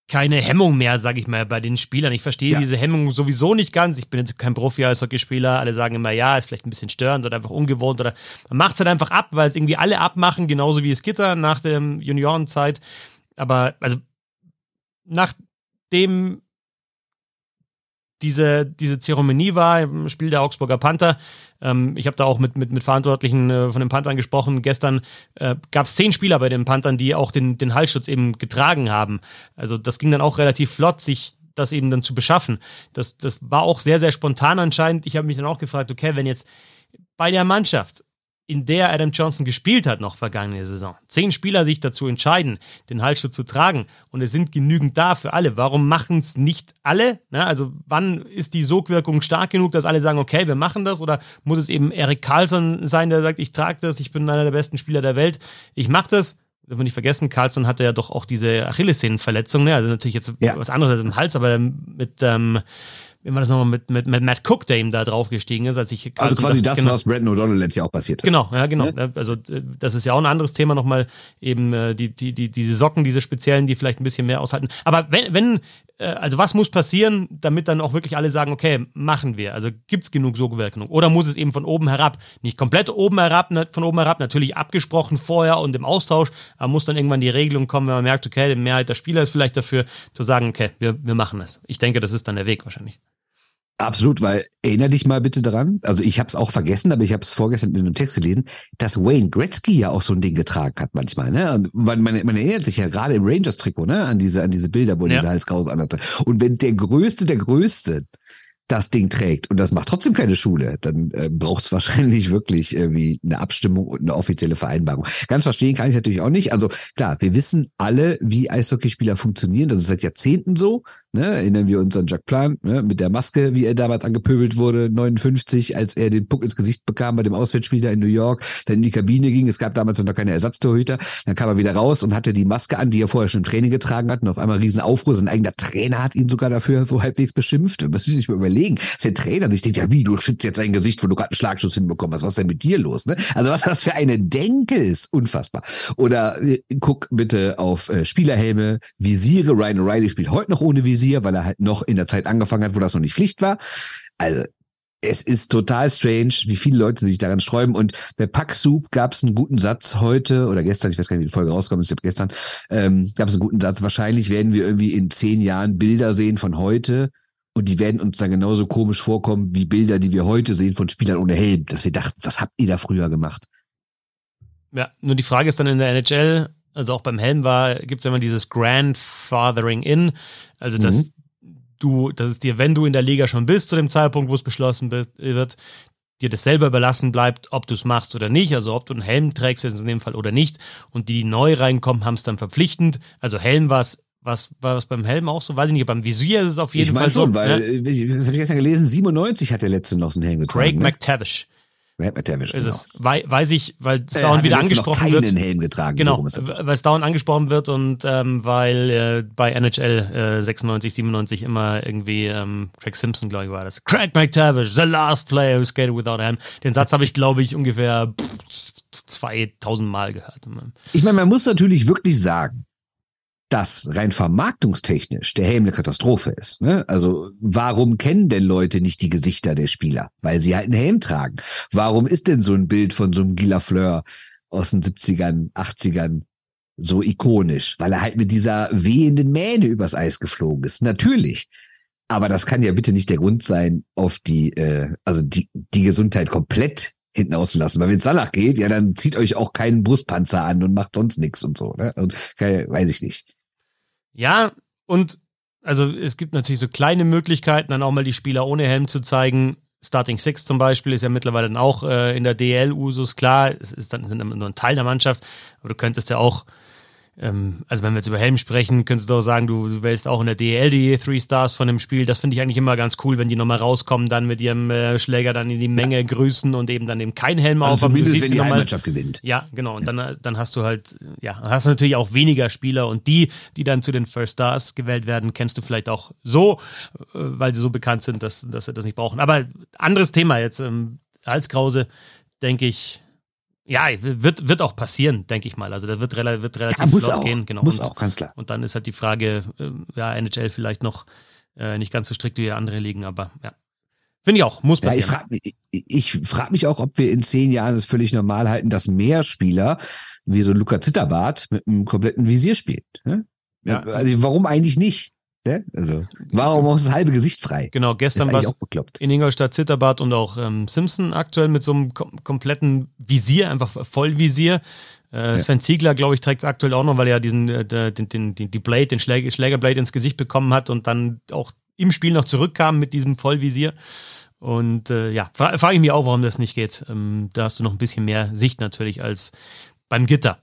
keine Hemmung mehr, sage ich mal, bei den Spielern. Ich verstehe ja. diese Hemmung sowieso nicht ganz. Ich bin jetzt kein Profi-Eishockeyspieler. Alle sagen immer, ja, ist vielleicht ein bisschen störend oder einfach ungewohnt oder man macht es halt einfach ab, weil es irgendwie alle abmachen, genauso wie es Gitter nach der Juniorenzeit. Aber also nachdem diese, diese Zeremonie war im Spiel der Augsburger Panther. Ähm, ich habe da auch mit, mit, mit Verantwortlichen äh, von den Panthern gesprochen. Gestern äh, gab es zehn Spieler bei den Panthern, die auch den, den Halsschutz eben getragen haben. Also das ging dann auch relativ flott, sich das eben dann zu beschaffen. Das, das war auch sehr, sehr spontan anscheinend. Ich habe mich dann auch gefragt, okay, wenn jetzt bei der Mannschaft in der Adam Johnson gespielt hat noch vergangene Saison. Zehn Spieler sich dazu entscheiden, den Halsschutz zu tragen und es sind genügend da für alle. Warum machen es nicht alle? Na, also wann ist die Sogwirkung stark genug, dass alle sagen, okay, wir machen das? Oder muss es eben Eric Carlson sein, der sagt, ich trage das, ich bin einer der besten Spieler der Welt, ich mache das? Dürfen wir nicht vergessen, Carlson hatte ja doch auch diese Achillessehnenverletzung, ne? also natürlich jetzt ja. was anderes als im Hals, aber mit ähm, wie war das nochmal mit, mit, mit Matt Cook, der ihm da draufgestiegen ist, als ich also quasi das, genau, was Brandon O'Donnell letztes Jahr auch passiert ist. Genau, ja, genau. Ja? Also äh, das ist ja auch ein anderes Thema nochmal, eben äh, die, die, die, diese Socken, diese speziellen, die vielleicht ein bisschen mehr aushalten. Aber wenn, wenn äh, also was muss passieren, damit dann auch wirklich alle sagen, okay, machen wir. Also gibt es genug Sogwirkung? Oder muss es eben von oben herab? Nicht komplett oben herab, von oben herab, natürlich abgesprochen vorher und im Austausch, aber muss dann irgendwann die Regelung kommen, wenn man merkt, okay, die Mehrheit der Spieler ist vielleicht dafür, zu sagen, okay, wir, wir machen es. Ich denke, das ist dann der Weg wahrscheinlich. Absolut, weil erinnere dich mal bitte daran, also ich habe es auch vergessen, aber ich habe es vorgestern in einem Text gelesen, dass Wayne Gretzky ja auch so ein Ding getragen hat manchmal, ne? Und man, man, man erinnert sich ja gerade im Rangers-Trikot, ne, an diese, an diese Bilder, wo ja. diese Halskrause anhatte. Und wenn der Größte, der Größte das Ding trägt und das macht trotzdem keine Schule, dann äh, braucht es *laughs* wahrscheinlich wirklich irgendwie eine Abstimmung und eine offizielle Vereinbarung. Ganz verstehen kann ich natürlich auch nicht. Also klar, wir wissen alle, wie Eishockeyspieler funktionieren. Das ist seit Jahrzehnten so. Ne? Erinnern wir uns an Jack Plant ne? mit der Maske, wie er damals angepöbelt wurde, 59, als er den Puck ins Gesicht bekam bei dem Auswärtsspieler in New York, dann in die Kabine ging. Es gab damals noch keine Ersatztorhüter. Dann kam er wieder raus und hatte die Maske an, die er vorher schon im Training getragen hat. Und auf einmal riesen Aufruhr. Sein eigener Trainer hat ihn sogar dafür so halbwegs beschimpft. Das muss ich mir überlegen. Das ist der Trainer sich denkt, ja wie, du schützt jetzt sein Gesicht, wo du gerade einen Schlagschuss hinbekommen hast. Was ist denn mit dir los? Ne? Also was das für eine Denke ist. Unfassbar. Oder äh, guck bitte auf äh, Spielerhelme, Visiere. Ryan O'Reilly spielt heute noch ohne Visier, weil er halt noch in der Zeit angefangen hat, wo das noch nicht Pflicht war. Also es ist total strange, wie viele Leute sich daran sträuben. Und bei Pack Soup gab es einen guten Satz heute oder gestern, ich weiß gar nicht, wie die Folge rauskommt, ich glaube gestern, ähm, gab es einen guten Satz. Wahrscheinlich werden wir irgendwie in zehn Jahren Bilder sehen von heute und die werden uns dann genauso komisch vorkommen wie Bilder, die wir heute sehen von Spielern ohne Helm, dass wir dachten, was habt ihr da früher gemacht? Ja, nur die Frage ist dann in der NHL, also auch beim Helm war, gibt es immer dieses Grandfathering in, also dass mhm du, dass es dir, wenn du in der Liga schon bist, zu dem Zeitpunkt, wo es beschlossen wird, dir das selber überlassen bleibt, ob du es machst oder nicht, also ob du einen Helm trägst jetzt in dem Fall oder nicht. Und die, die neu reinkommen, haben es dann verpflichtend. Also Helm war es was war das beim Helm auch so? Weiß ich nicht, beim Visier ist es auf jeden ich Fall schon, so. Weil, ne? das habe ich gestern gelesen, 97 hat der letzte noch so einen Helm getragen. Craig ne? McTavish. Red McTavish, ist genau. es. We weiß ich, weil es äh, dauernd wieder angesprochen noch keinen wird. Helm getragen. Genau, weil es dauernd angesprochen wird und ähm, weil äh, bei NHL äh, 96, 97 immer irgendwie ähm, Craig Simpson, glaube ich, war das. Craig McTavish, the last player who skated without a helm. Den Satz habe ich, glaube ich, ungefähr 2000 Mal gehört. Ich meine, man muss natürlich wirklich sagen, dass rein vermarktungstechnisch der Helm eine Katastrophe ist. Ne? Also warum kennen denn Leute nicht die Gesichter der Spieler? Weil sie halt einen Helm tragen. Warum ist denn so ein Bild von so einem Gila Fleur aus den 70ern, 80ern so ikonisch? Weil er halt mit dieser wehenden Mähne übers Eis geflogen ist. Natürlich. Aber das kann ja bitte nicht der Grund sein, auf die, äh, also die, die Gesundheit komplett hinten auszulassen. Weil wenn es danach geht, ja, dann zieht euch auch keinen Brustpanzer an und macht sonst nichts und so. Ne? Und, weiß ich nicht. Ja, und also es gibt natürlich so kleine Möglichkeiten, dann auch mal die Spieler ohne Helm zu zeigen. Starting Six zum Beispiel ist ja mittlerweile dann auch äh, in der DL-Usus klar. Es ist dann sind nur ein Teil der Mannschaft, aber du könntest ja auch ähm, also wenn wir jetzt über Helm sprechen, könntest du auch sagen, du, du wählst auch in der DL die Three Stars von dem Spiel. Das finde ich eigentlich immer ganz cool, wenn die nochmal rauskommen, dann mit ihrem äh, Schläger dann in die Menge ja. grüßen und eben dann eben kein Helm also aufhaben. Zumindest, wenn die Heimmannschaft gewinnt. Ja, genau. Und dann, dann hast du halt, ja, hast du natürlich auch weniger Spieler und die, die dann zu den First Stars gewählt werden, kennst du vielleicht auch so, äh, weil sie so bekannt sind, dass, dass sie das nicht brauchen. Aber anderes Thema jetzt. Ähm, Halskrause, denke ich, ja, wird, wird auch passieren, denke ich mal. Also da wird, rela wird relativ ja, muss flott auch, gehen. Genau. Muss und, auch, ganz klar. Und dann ist halt die Frage, äh, ja, NHL vielleicht noch äh, nicht ganz so strikt wie andere Ligen, aber ja. Finde ich auch, muss passieren. Ja, ich frage ich frag mich auch, ob wir in zehn Jahren es völlig normal halten, dass mehr Spieler wie so Luca Zitterbart mit einem kompletten Visier spielen. Ne? Ja. Also warum eigentlich nicht? Ne? Also, warum auch das halbe Gesicht frei? Genau, gestern war es in Ingolstadt Zitterbart und auch ähm, Simpson aktuell mit so einem kom kompletten Visier, einfach Vollvisier. Äh, ja. Sven Ziegler, glaube ich, trägt es aktuell auch noch, weil er diesen, äh, den, den, den, die Blade, den Schläger, Schlägerblade ins Gesicht bekommen hat und dann auch im Spiel noch zurückkam mit diesem Vollvisier. Und äh, ja, fra frage ich mich auch, warum das nicht geht. Ähm, da hast du noch ein bisschen mehr Sicht natürlich als beim Gitter.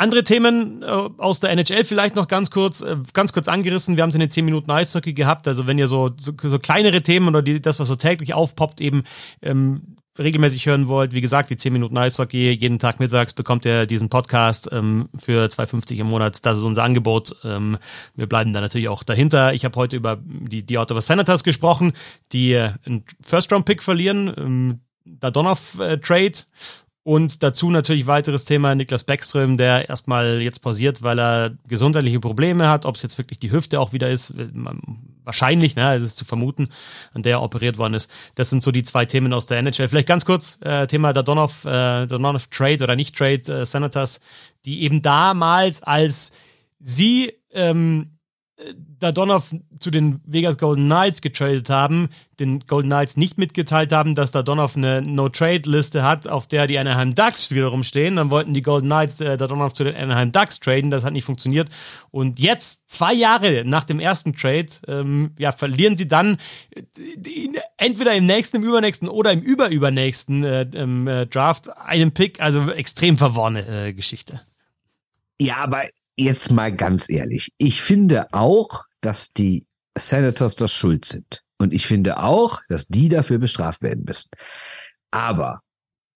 Andere Themen äh, aus der NHL vielleicht noch ganz kurz, äh, ganz kurz angerissen. Wir haben es in den 10 Minuten Eishockey gehabt. Also wenn ihr so, so, so kleinere Themen oder die, das, was so täglich aufpoppt, eben ähm, regelmäßig hören wollt, wie gesagt, die 10 Minuten Eishockey, jeden Tag mittags bekommt ihr diesen Podcast ähm, für 2,50 im Monat. Das ist unser Angebot. Ähm, wir bleiben da natürlich auch dahinter. Ich habe heute über die, die Ottawa Senators gesprochen, die äh, einen First-Round-Pick verlieren. Ähm, Dadonov-Trade und dazu natürlich weiteres Thema Niklas Beckström, der erstmal jetzt pausiert, weil er gesundheitliche Probleme hat. Ob es jetzt wirklich die Hüfte auch wieder ist, wahrscheinlich, ne, das ist zu vermuten, an der er operiert worden ist. Das sind so die zwei Themen aus der NHL. Vielleicht ganz kurz äh, Thema der Donov, äh, Donov Trade oder nicht Trade äh, Senators, die eben damals, als sie ähm, Dadonov zu den Vegas Golden Knights getradet haben, den Golden Knights nicht mitgeteilt haben, dass Dadonov eine No-Trade-Liste hat, auf der die Anaheim Ducks wiederum stehen. Dann wollten die Golden Knights äh, Dadonov zu den Anaheim Ducks traden. Das hat nicht funktioniert. Und jetzt, zwei Jahre nach dem ersten Trade, ähm, ja, verlieren sie dann äh, entweder im nächsten, im übernächsten oder im überübernächsten äh, äh, Draft einen Pick. Also extrem verworrene äh, Geschichte. Ja, aber jetzt mal ganz ehrlich. Ich finde auch, dass die Senators das schuld sind. Und ich finde auch, dass die dafür bestraft werden müssen. Aber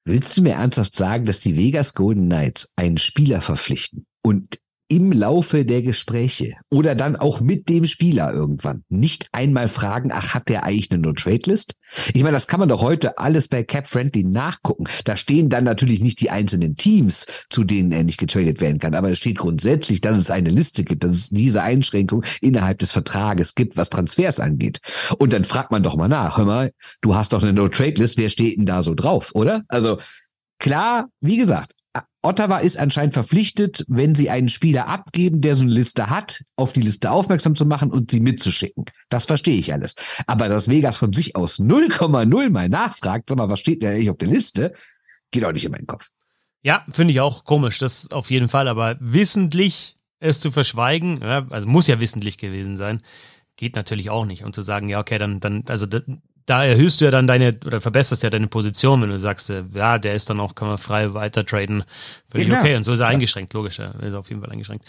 willst du mir ernsthaft sagen, dass die Vegas Golden Knights einen Spieler verpflichten und im Laufe der Gespräche oder dann auch mit dem Spieler irgendwann nicht einmal fragen, ach, hat der eigentlich eine No-Trade-List? Ich meine, das kann man doch heute alles bei Cap Friendly nachgucken. Da stehen dann natürlich nicht die einzelnen Teams, zu denen er nicht getradet werden kann, aber es steht grundsätzlich, dass es eine Liste gibt, dass es diese Einschränkung innerhalb des Vertrages gibt, was Transfers angeht. Und dann fragt man doch mal nach, hör mal, du hast doch eine No-Trade-List, wer steht denn da so drauf, oder? Also klar, wie gesagt, Ottawa ist anscheinend verpflichtet, wenn sie einen Spieler abgeben, der so eine Liste hat, auf die Liste aufmerksam zu machen und sie mitzuschicken. Das verstehe ich alles. Aber dass Vegas von sich aus 0,0 mal nachfragt, sag mal, was steht denn eigentlich auf der Liste, geht auch nicht in meinen Kopf. Ja, finde ich auch komisch, das auf jeden Fall. Aber wissentlich es zu verschweigen, also muss ja wissentlich gewesen sein, geht natürlich auch nicht. Und zu sagen, ja, okay, dann, dann, also da erhöhst du ja dann deine oder verbesserst ja deine Position, wenn du sagst, äh, ja, der ist dann auch, kann man frei weiter traden. Völlig ja, okay. Und so ist er ja. eingeschränkt, logisch, er ist auf jeden Fall eingeschränkt.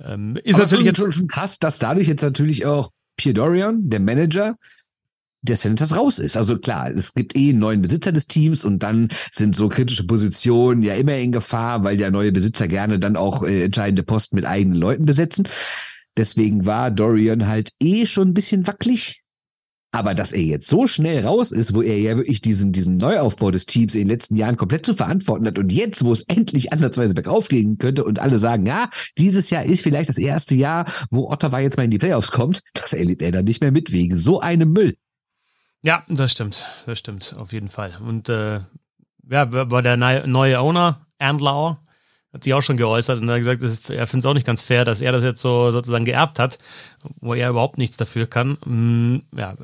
Ähm, ist Aber natürlich jetzt schon, schon krass, dass dadurch jetzt natürlich auch Pierre Dorian, der Manager, der Senators raus ist. Also klar, es gibt eh einen neuen Besitzer des Teams und dann sind so kritische Positionen ja immer in Gefahr, weil der neue Besitzer gerne dann auch äh, entscheidende Posten mit eigenen Leuten besetzen. Deswegen war Dorian halt eh schon ein bisschen wackelig aber dass er jetzt so schnell raus ist, wo er ja wirklich diesen, diesen Neuaufbau des Teams in den letzten Jahren komplett zu verantworten hat und jetzt, wo es endlich ansatzweise bergauf gehen könnte und alle sagen, ja, dieses Jahr ist vielleicht das erste Jahr, wo Ottawa jetzt mal in die Playoffs kommt, das erlebt er dann nicht mehr mit wegen so einem Müll. Ja, das stimmt, das stimmt, auf jeden Fall. Und äh, ja, war der neue Owner, Erndlauer, hat sich auch schon geäußert und hat gesagt, er findet es auch nicht ganz fair, dass er das jetzt so sozusagen geerbt hat, wo er überhaupt nichts dafür kann. Mm, ja.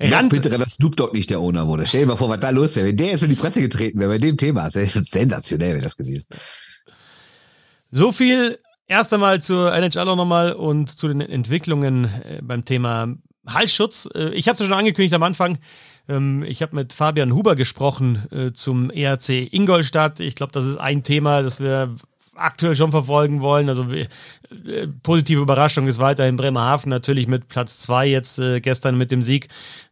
Rand, bitte, dass Snoop Dogg nicht der Owner wurde. Stell dir mal vor, was da los wäre. Wenn der jetzt für die Presse getreten wäre bei dem Thema, das wäre sensationell wäre das gewesen. So viel erst einmal zur NHL auch nochmal und zu den Entwicklungen äh, beim Thema Halsschutz. Äh, ich habe es schon angekündigt am Anfang. Ähm, ich habe mit Fabian Huber gesprochen äh, zum ERC Ingolstadt. Ich glaube, das ist ein Thema, das wir aktuell schon verfolgen wollen. Also äh, positive Überraschung ist weiterhin Bremerhaven natürlich mit Platz zwei jetzt äh, gestern mit dem Sieg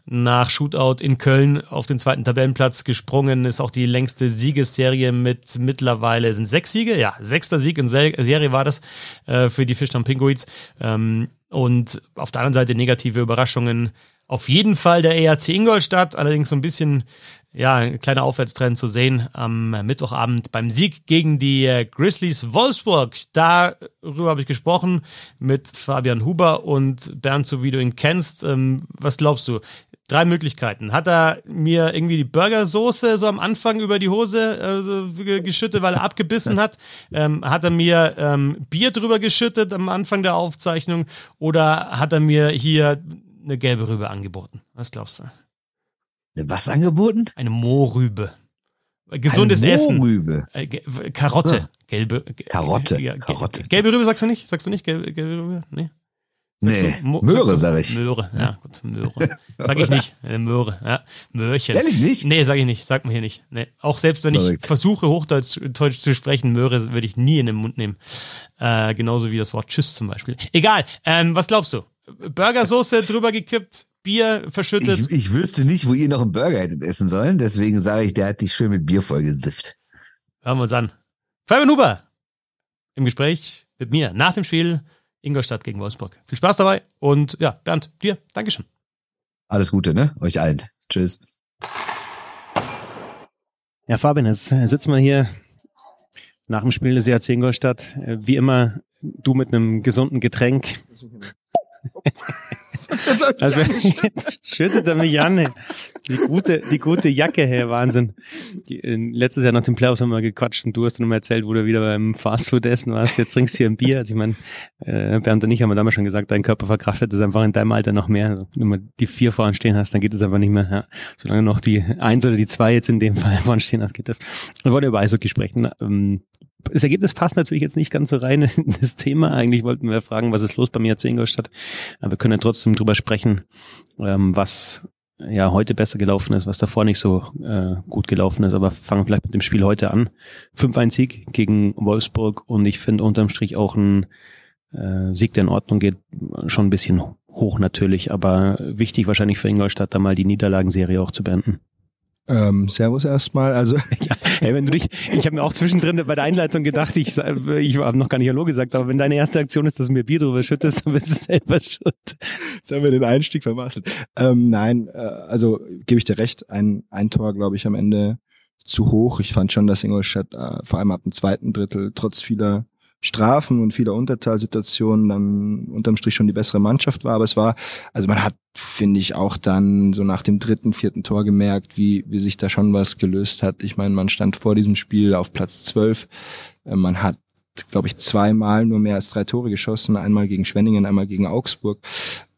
nach Shootout in Köln auf den zweiten Tabellenplatz gesprungen. Ist auch die längste Siegesserie mit mittlerweile sind sechs Siege. Ja, sechster Sieg in Serie war das äh, für die Fischtown Pinguins. Ähm, und auf der anderen Seite negative Überraschungen auf jeden Fall der ERC Ingolstadt, allerdings so ein bisschen, ja, ein kleiner Aufwärtstrend zu sehen am Mittwochabend beim Sieg gegen die äh, Grizzlies Wolfsburg. Darüber habe ich gesprochen mit Fabian Huber und Bernd, so wie du ihn kennst. Ähm, was glaubst du? Drei Möglichkeiten. Hat er mir irgendwie die Burgersoße so am Anfang über die Hose äh, geschüttet, weil er abgebissen hat? Ähm, hat er mir ähm, Bier drüber geschüttet am Anfang der Aufzeichnung? Oder hat er mir hier eine gelbe Rübe angeboten. Was glaubst du? Was angeboten? Eine Mohrrübe. Gesundes Eine Mohrrübe. Essen. Äh, Karotte. So. Gelbe. Karotte. Ja, Karotte. Gelbe Rübe sagst du nicht? Sagst du nicht gelbe, gelbe Rübe? Nee. nee, du, Möhre sag ich. Möhre, ja, gut, Möhre. Sag ich nicht. Äh, Möhre, ja. Möhrchen. Ehrlich nicht? Nee, sag ich nicht. Sag mir hier nicht. Nee. Auch selbst wenn Verrückt. ich versuche, Hochdeutsch Deutsch zu sprechen, Möhre würde ich nie in den Mund nehmen. Äh, genauso wie das Wort Tschüss zum Beispiel. Egal. Ähm, was glaubst du? Burgersoße drüber gekippt, Bier verschüttet. Ich, ich wüsste nicht, wo ihr noch einen Burger hättet essen sollen. Deswegen sage ich, der hat dich schön mit Bier vollgesifft. Hören wir uns an. Fabian Huber im Gespräch mit mir nach dem Spiel Ingolstadt gegen Wolfsburg. Viel Spaß dabei und ja, Bernd, dir, Dankeschön. Alles Gute, ne? Euch allen. Tschüss. Ja, Fabian, jetzt sitzen wir hier nach dem Spiel des ERC Ingolstadt. Wie immer, du mit einem gesunden Getränk. *laughs* Also, jetzt *laughs* schüttet er mich an. Die gute, die gute Jacke, hey, Wahnsinn. Die, letztes Jahr nach dem Playoffs haben wir gequatscht und du hast dann mal erzählt, wo du wieder beim Fastfood essen warst. Jetzt trinkst du hier ein Bier. Also ich meine, äh, Bernd und ich haben wir damals schon gesagt, dein Körper verkraftet es einfach in deinem Alter noch mehr. Also, wenn du mal die vier vorne stehen hast, dann geht es einfach nicht mehr. Ja. Solange noch die eins oder die zwei jetzt in dem Fall *laughs* vorne stehen hast, geht das. Wir wollen über Eishockey sprechen. Ähm, das Ergebnis passt natürlich jetzt nicht ganz so rein in das Thema. Eigentlich wollten wir fragen, was ist los bei mir jetzt in Ingolstadt. Aber wir können ja trotzdem drüber sprechen, ähm, was ja heute besser gelaufen ist, was davor nicht so äh, gut gelaufen ist. Aber fangen wir vielleicht mit dem Spiel heute an. 5-1 Sieg gegen Wolfsburg und ich finde unterm Strich auch ein äh, Sieg, der in Ordnung geht, schon ein bisschen hoch natürlich, aber wichtig wahrscheinlich für Ingolstadt, da mal die Niederlagenserie auch zu beenden. Ähm, servus erstmal. Also *laughs* Ja, hey, wenn du dich, ich habe mir auch zwischendrin bei der Einleitung gedacht, ich, ich habe noch gar nicht Hallo gesagt, aber wenn deine erste Aktion ist, dass du mir Bier drüber schüttest, dann bist du selber schuld. jetzt haben wir den Einstieg vermasselt. Ähm, nein, äh, also gebe ich dir recht, ein, ein Tor, glaube ich, am Ende zu hoch. Ich fand schon, dass Ingolstadt äh, vor allem ab dem zweiten Drittel trotz vieler Strafen und vieler Unterzahlsituationen dann unterm Strich schon die bessere Mannschaft war. Aber es war, also man hat, finde ich, auch dann so nach dem dritten, vierten Tor gemerkt, wie, wie sich da schon was gelöst hat. Ich meine, man stand vor diesem Spiel auf Platz 12. Äh, Man hat glaube ich, zweimal nur mehr als drei Tore geschossen, einmal gegen Schwenningen, einmal gegen Augsburg.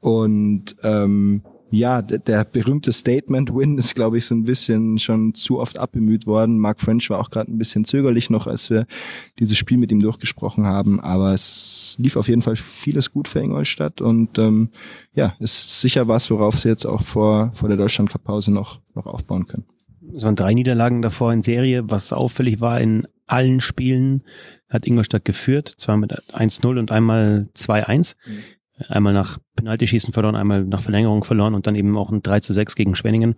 Und ähm, ja, d- der berühmte Statement-Win ist, glaube ich, so ein bisschen schon zu oft abbemüht worden. Mark French war auch gerade ein bisschen zögerlich noch, als wir dieses Spiel mit ihm durchgesprochen haben. Aber es lief auf jeden Fall vieles gut für Ingolstadt und ähm, ja, ist sicher was, worauf sie jetzt auch vor, vor der Deutschland-Cup-Pause noch, noch aufbauen können. Es waren drei Niederlagen davor in Serie. Was auffällig war, in allen Spielen hat Ingolstadt geführt. Zwar mit 1-0 und einmal 2-1. Einmal nach Penaltyschießen verloren, einmal nach Verlängerung verloren und dann eben auch ein 3 zu 6 gegen Schwenningen.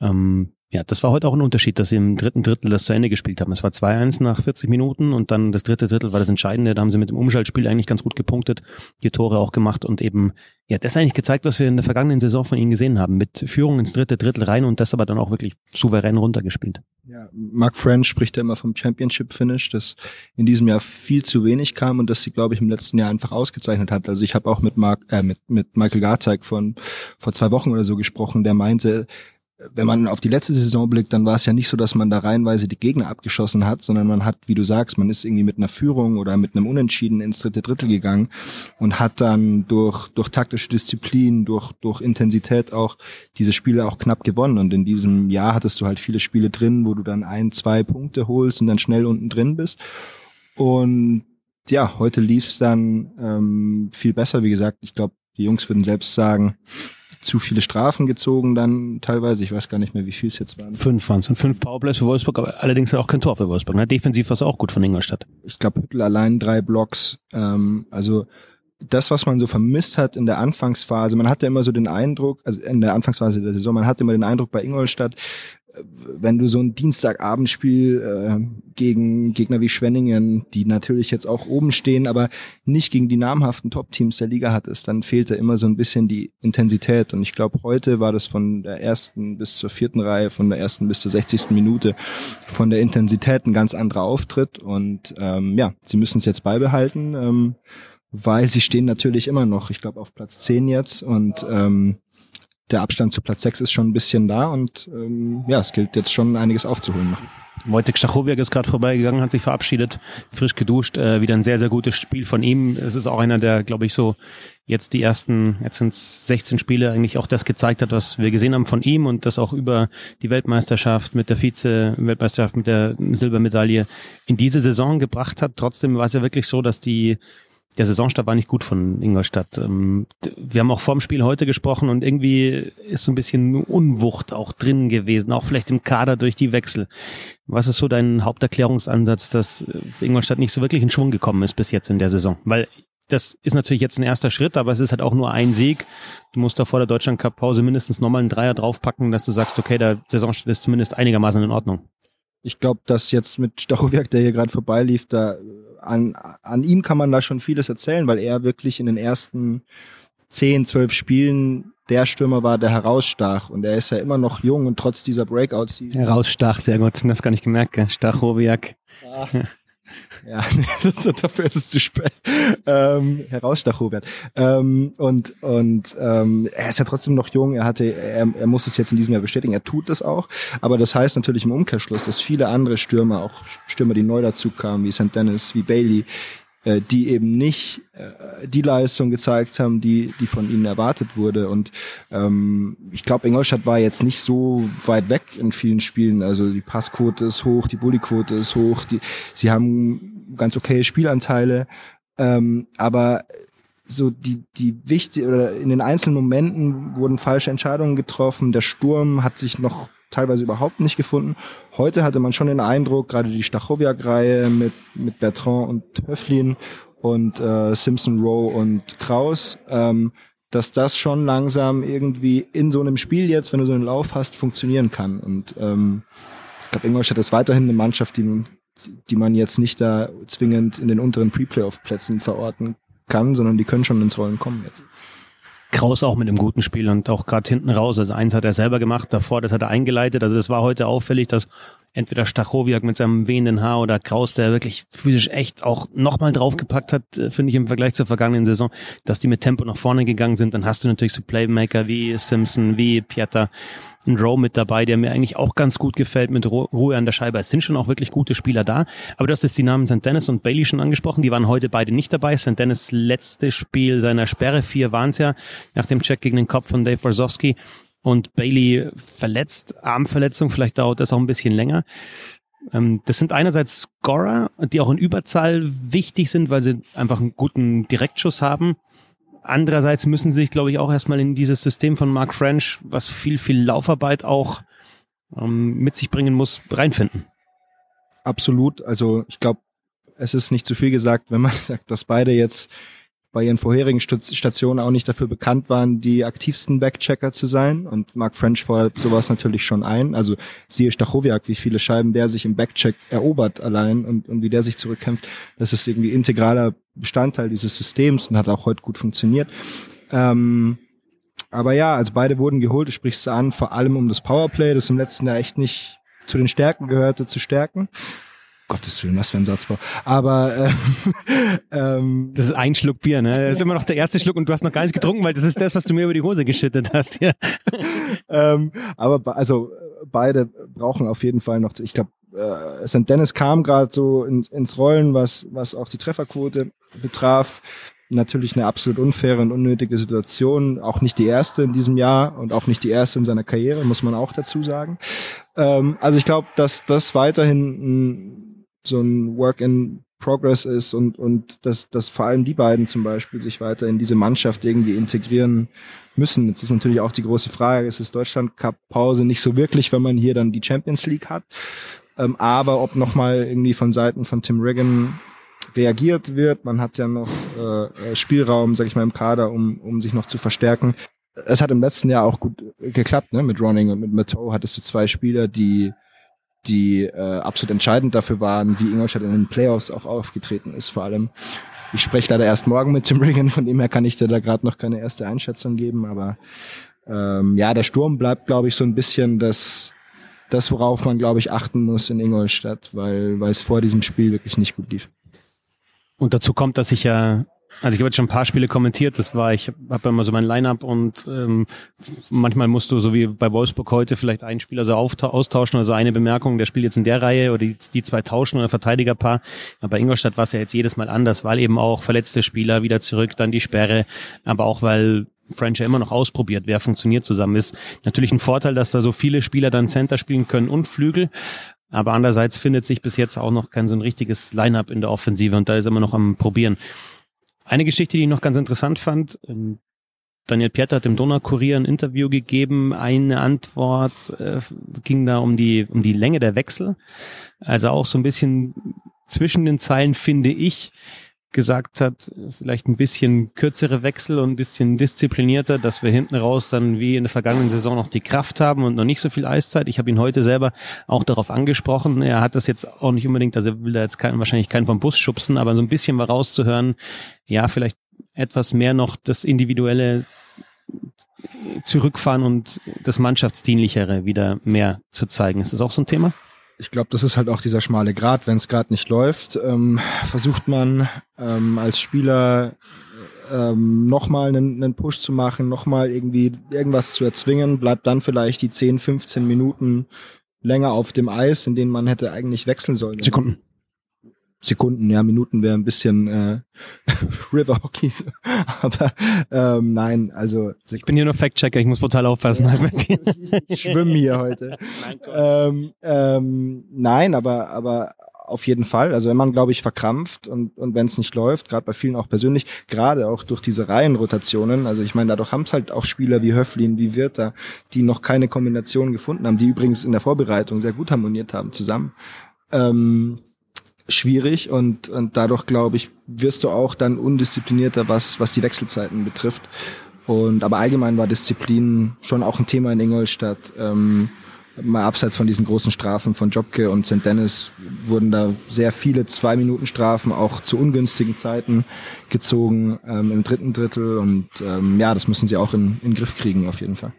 Ähm, ja, das war heute auch ein Unterschied, dass sie im dritten Drittel das zu Ende gespielt haben. Es war 2-1 nach 40 Minuten und dann das dritte Drittel war das Entscheidende. Da haben sie mit dem Umschaltspiel eigentlich ganz gut gepunktet, die Tore auch gemacht und eben, ja, das eigentlich gezeigt, was wir in der vergangenen Saison von ihnen gesehen haben. Mit Führung ins dritte Drittel rein und das aber dann auch wirklich souverän runtergespielt. Ja, Mark French spricht ja immer vom Championship-Finish, das in diesem Jahr viel zu wenig kam und das sie, glaube ich, im letzten Jahr einfach ausgezeichnet hat. Also ich habe auch mit Mark, äh, mit, mit Michael Garteig von vor zwei Wochen oder so gesprochen, der meinte, wenn man auf die letzte Saison blickt, dann war es ja nicht so, dass man da reihenweise die Gegner abgeschossen hat, sondern man hat, wie du sagst, man ist irgendwie mit einer Führung oder mit einem Unentschieden ins dritte Drittel gegangen und hat dann durch, durch taktische Disziplin, durch, durch Intensität auch diese Spiele auch knapp gewonnen. Und in diesem Jahr hattest du halt viele Spiele drin, wo du dann ein, zwei Punkte holst und dann schnell unten drin bist. Und ja, heute lief es dann ähm, viel besser. Wie gesagt, ich glaube, die Jungs würden selbst sagen, zu viele Strafen gezogen dann teilweise. Ich weiß gar nicht mehr, wie viel es jetzt waren. Fünf waren es und fünf Powerplays für Wolfsburg, aber allerdings auch kein Tor für Wolfsburg. Ne? Defensiv war es auch gut von Ingolstadt. Ich glaube, Hüttel allein drei Blocks. Ähm, also das, was man so vermisst hat in der Anfangsphase, man hatte immer so den Eindruck, also in der Anfangsphase der Saison, man hatte immer den Eindruck bei Ingolstadt, äh, wenn du so ein Dienstagabendspiel äh, gegen Gegner wie Schwenningen, die natürlich jetzt auch oben stehen, aber nicht gegen die namhaften Top-Teams der Liga hattest, dann fehlte immer so ein bisschen die Intensität. Und ich glaube, heute war das von der ersten bis zur vierten Reihe, von der ersten bis zur 60. Minute von der Intensität ein ganz anderer Auftritt. Und ähm, ja, sie müssen es jetzt beibehalten. Ähm, weil sie stehen natürlich immer noch, ich glaube, auf Platz 10 jetzt und ähm, der Abstand zu Platz 6 ist schon ein bisschen da und ähm, ja, es gilt jetzt schon einiges aufzuholen noch. Wojtek Stachowiak ist gerade vorbeigegangen, hat sich verabschiedet, frisch geduscht, äh, wieder ein sehr, sehr gutes Spiel von ihm. Es ist auch einer, der, glaube ich, so jetzt die ersten, jetzt sind 16 Spiele, eigentlich auch das gezeigt hat, was wir gesehen haben von ihm und das auch über die Weltmeisterschaft mit der Vize-Weltmeisterschaft, mit der Silbermedaille in diese Saison gebracht hat. Trotzdem war es ja wirklich so, dass die der Saisonstart war nicht gut von Ingolstadt. Ähm, Wir haben auch vorm Spiel heute gesprochen und irgendwie ist so ein bisschen Unwucht auch drin gewesen, auch vielleicht im Kader durch die Wechsel. Was ist so dein Haupterklärungsansatz, dass Ingolstadt nicht so wirklich in Schwung gekommen ist bis jetzt in der Saison? Weil das ist natürlich jetzt ein erster Schritt, aber es ist halt auch nur ein Sieg. Du musst da vor der Deutschland Cup Pause mindestens nochmal einen Dreier draufpacken, dass du sagst, okay, der Saisonstart ist zumindest einigermaßen in Ordnung. Ich glaube, dass jetzt mit Stachowiak, der hier gerade vorbeilief, da an, an ihm kann man da schon vieles erzählen, weil er wirklich in den ersten 10, 12 Spielen der Stürmer war, der herausstach. Und er ist ja immer noch jung und trotz dieser Breakout-Season Herausstach, sehr gut. Das gar nicht gemerkt, gell? Stachowiak. Ja, *laughs* *laughs* das, dafür ist es zu spät. Ähm, herausstach, Robert. Ähm, und und ähm, er ist ja trotzdem noch jung. Er hatte, er, er muss es jetzt in diesem Jahr bestätigen. Er tut das auch. Aber das heißt natürlich im Umkehrschluss, dass viele andere Stürmer, auch Stürmer, die neu dazu kamen, wie St. Dennis, wie Bailey, äh, die eben nicht äh, die Leistung gezeigt haben, die, die von ihnen erwartet wurde. Und ähm, ich glaube, Ingolstadt war jetzt nicht so weit weg in vielen Spielen. Also die Passquote ist hoch, die Bullyquote ist hoch, die, sie haben ganz okay Spielanteile. Ähm, aber so die die wichtig oder in den einzelnen Momenten wurden falsche Entscheidungen getroffen. Der Sturm hat sich noch teilweise überhaupt nicht gefunden. Heute hatte man schon den Eindruck, gerade die Stachowiak-Reihe mit, mit Bertrand und Höflin und äh, Simpson Rowe und Kraus, ähm, dass das schon langsam irgendwie in so einem Spiel jetzt, wenn du so einen Lauf hast, funktionieren kann. Und ähm, ich glaube, Ingolstadt ist weiterhin eine Mannschaft, die, die man jetzt nicht da zwingend in den unteren Pre-Playoff-Plätzen verorten kann, sondern die können schon ins Rollen kommen jetzt. Kraus auch mit einem guten Spiel und auch gerade hinten raus. Also eins hat er selber gemacht, davor, das hat er eingeleitet. Also das war heute auffällig, dass entweder Stachowiak mit seinem wehenden Haar oder Kraus, der wirklich physisch echt auch nochmal draufgepackt hat, äh, finde ich im Vergleich zur vergangenen Saison, dass die mit Tempo nach vorne gegangen sind. Dann hast du natürlich so Playmaker wie Simpson, wie Pieter, ein Rowe mit dabei, der mir eigentlich auch ganz gut gefällt mit Ruhe an der Scheibe. Es sind schon auch wirklich gute Spieler da. Aber du hast jetzt die Namen St. Dennis und Bailey schon angesprochen. Die waren heute beide nicht dabei. St. Dennis letzte Spiel seiner Sperre, vier waren es ja, nach dem Check gegen den Kopf von Dave Warzowski und Bailey verletzt, Armverletzung, vielleicht dauert das auch ein bisschen länger. Ähm, das sind einerseits Scorer, die auch in Überzahl wichtig sind, weil sie einfach einen guten Direktschuss haben. Andererseits müssen sie sich, glaube ich, auch erstmal in dieses System von Mark French, was viel, viel Laufarbeit auch ähm, mit sich bringen muss, reinfinden. Absolut. Also ich glaube, es ist nicht zu viel gesagt, wenn man *laughs* sagt, dass beide jetzt bei ihren vorherigen Stationen auch nicht dafür bekannt waren, die aktivsten Backchecker zu sein. Und Mark French fordert sowas natürlich schon ein. Also siehe Stachowiak, wie viele Scheiben der sich im Backcheck erobert allein und, und wie der sich zurückkämpft. Das ist irgendwie integraler Bestandteil dieses Systems und hat auch heute gut funktioniert. Ähm, aber ja, also beide wurden geholt, du sprichst es an, vor allem um das Powerplay, das im letzten Jahr echt nicht zu den Stärken gehörte, zu stärken. Gottes Willen, was für ein Satzbau. Aber ähm, *laughs* ähm, das ist ein Schluck Bier, ne? Das ist immer noch der erste Schluck und du hast noch gar nichts getrunken, weil das ist das, was du mir über die Hose geschüttet hast. Ja. *laughs* ähm, aber also beide brauchen auf jeden Fall noch. Ich glaube, äh, St. Dennis kam gerade so in, ins Rollen, was was auch die Trefferquote betraf. Natürlich eine absolut unfaire und unnötige Situation. Auch nicht die erste in diesem Jahr und auch nicht die erste in seiner Karriere, muss man auch dazu sagen. Ähm, also ich glaube, dass das weiterhin ein so ein Work in Progress ist und, und dass, dass vor allem die beiden zum Beispiel sich weiter in diese Mannschaft irgendwie integrieren müssen. Jetzt ist natürlich auch die große Frage, es ist Deutschland Cup Pause nicht so wirklich, wenn man hier dann die Champions League hat. Ähm, aber ob nochmal irgendwie von Seiten von Tim Riggin reagiert wird, man hat ja noch äh, äh, Spielraum, sag ich mal, im Kader, um, um sich noch zu verstärken. Es hat im letzten Jahr auch gut geklappt, ne? Mit Ronning und mit Matteau hattest du zwei Spieler, die die äh, absolut entscheidend dafür waren, wie Ingolstadt in den Playoffs auch aufgetreten ist, vor allem. Ich spreche leider erst morgen mit Tim Riggin, von dem her kann ich dir da gerade noch keine erste Einschätzung geben, aber ähm, ja, der Sturm bleibt, glaube ich, so ein bisschen das, das, worauf man, glaube ich, achten muss in Ingolstadt, weil, weil es vor diesem Spiel wirklich nicht gut lief. Und dazu kommt, dass ich ja also ich habe jetzt schon ein paar Spiele kommentiert. Das war, ich habe immer so mein Line-up und ähm, manchmal musst du, so wie bei Wolfsburg heute, vielleicht einen Spieler so austauschen oder so eine Bemerkung, der spielt jetzt in der Reihe oder die, die zwei tauschen oder Verteidigerpaar. Aber bei Ingolstadt war es ja jetzt jedes Mal anders, weil eben auch verletzte Spieler wieder zurück, dann die Sperre, aber auch weil French immer noch ausprobiert, wer funktioniert zusammen ist. Natürlich ein Vorteil, dass da so viele Spieler dann Center spielen können und Flügel. Aber andererseits findet sich bis jetzt auch noch kein so ein richtiges Line-up in der Offensive und da ist immer noch am Probieren. Eine Geschichte, die ich noch ganz interessant fand, ähm, Daniel Pieter hat dem Donaukurier ein Interview gegeben. Eine Antwort äh, ging da um die, um die Länge der Wechsel. Also auch so ein bisschen zwischen den Zeilen finde ich, gesagt hat, vielleicht ein bisschen kürzere Wechsel und ein bisschen disziplinierter, dass wir hinten raus dann wie in der vergangenen Saison noch die Kraft haben und noch nicht so viel Eiszeit. Ich habe ihn heute selber auch darauf angesprochen. Er hat das jetzt auch nicht unbedingt, also er will da jetzt kein, wahrscheinlich keinen vom Bus schubsen, aber so ein bisschen war rauszuhören, ja, vielleicht etwas mehr noch das Individuelle zurückfahren und das Mannschaftsdienlichere wieder mehr zu zeigen. Ist das auch so ein Thema? Ich glaube, das ist halt auch dieser schmale Grat. Wenn es gerade nicht läuft, ähm, versucht man ähm, als Spieler ähm, nochmal einen, einen Push zu machen, nochmal irgendwie irgendwas zu erzwingen, bleibt dann vielleicht die 10, 15 Minuten länger auf dem Eis, in denen man hätte eigentlich wechseln sollen. Sekunden. Sekunden, ja, Minuten wäre ein bisschen äh, *laughs* River Hockey. *laughs* Aber ähm, nein, also ich bin hier nur Fact-Checker, ich muss brutal aufpassen. *laughs* ich schwimme hier heute. ähm, ähm, nein, aber aber auf jeden Fall. Also wenn man, glaube ich, verkrampft und, und wenn es nicht läuft, gerade bei vielen auch persönlich, gerade auch durch diese Reihenrotationen, also ich meine, dadurch haben es halt auch Spieler wie Höflin, wie Wirter, die noch keine Kombination gefunden haben, die übrigens in der Vorbereitung sehr gut harmoniert haben zusammen. Ähm, schwierig und, und dadurch, glaube ich, wirst du auch dann undisziplinierter, was, was die Wechselzeiten betrifft. Und aber allgemein war Disziplin schon auch ein Thema in Ingolstadt. Ähm, mal abseits von diesen großen Strafen von Jobke und St. Dennis wurden da sehr viele Zwei-Minuten-Strafen auch zu ungünstigen Zeiten gezogen ähm, im dritten Drittel. Und ähm, ja, das müssen sie auch in, in den Griff kriegen, auf jeden Fall.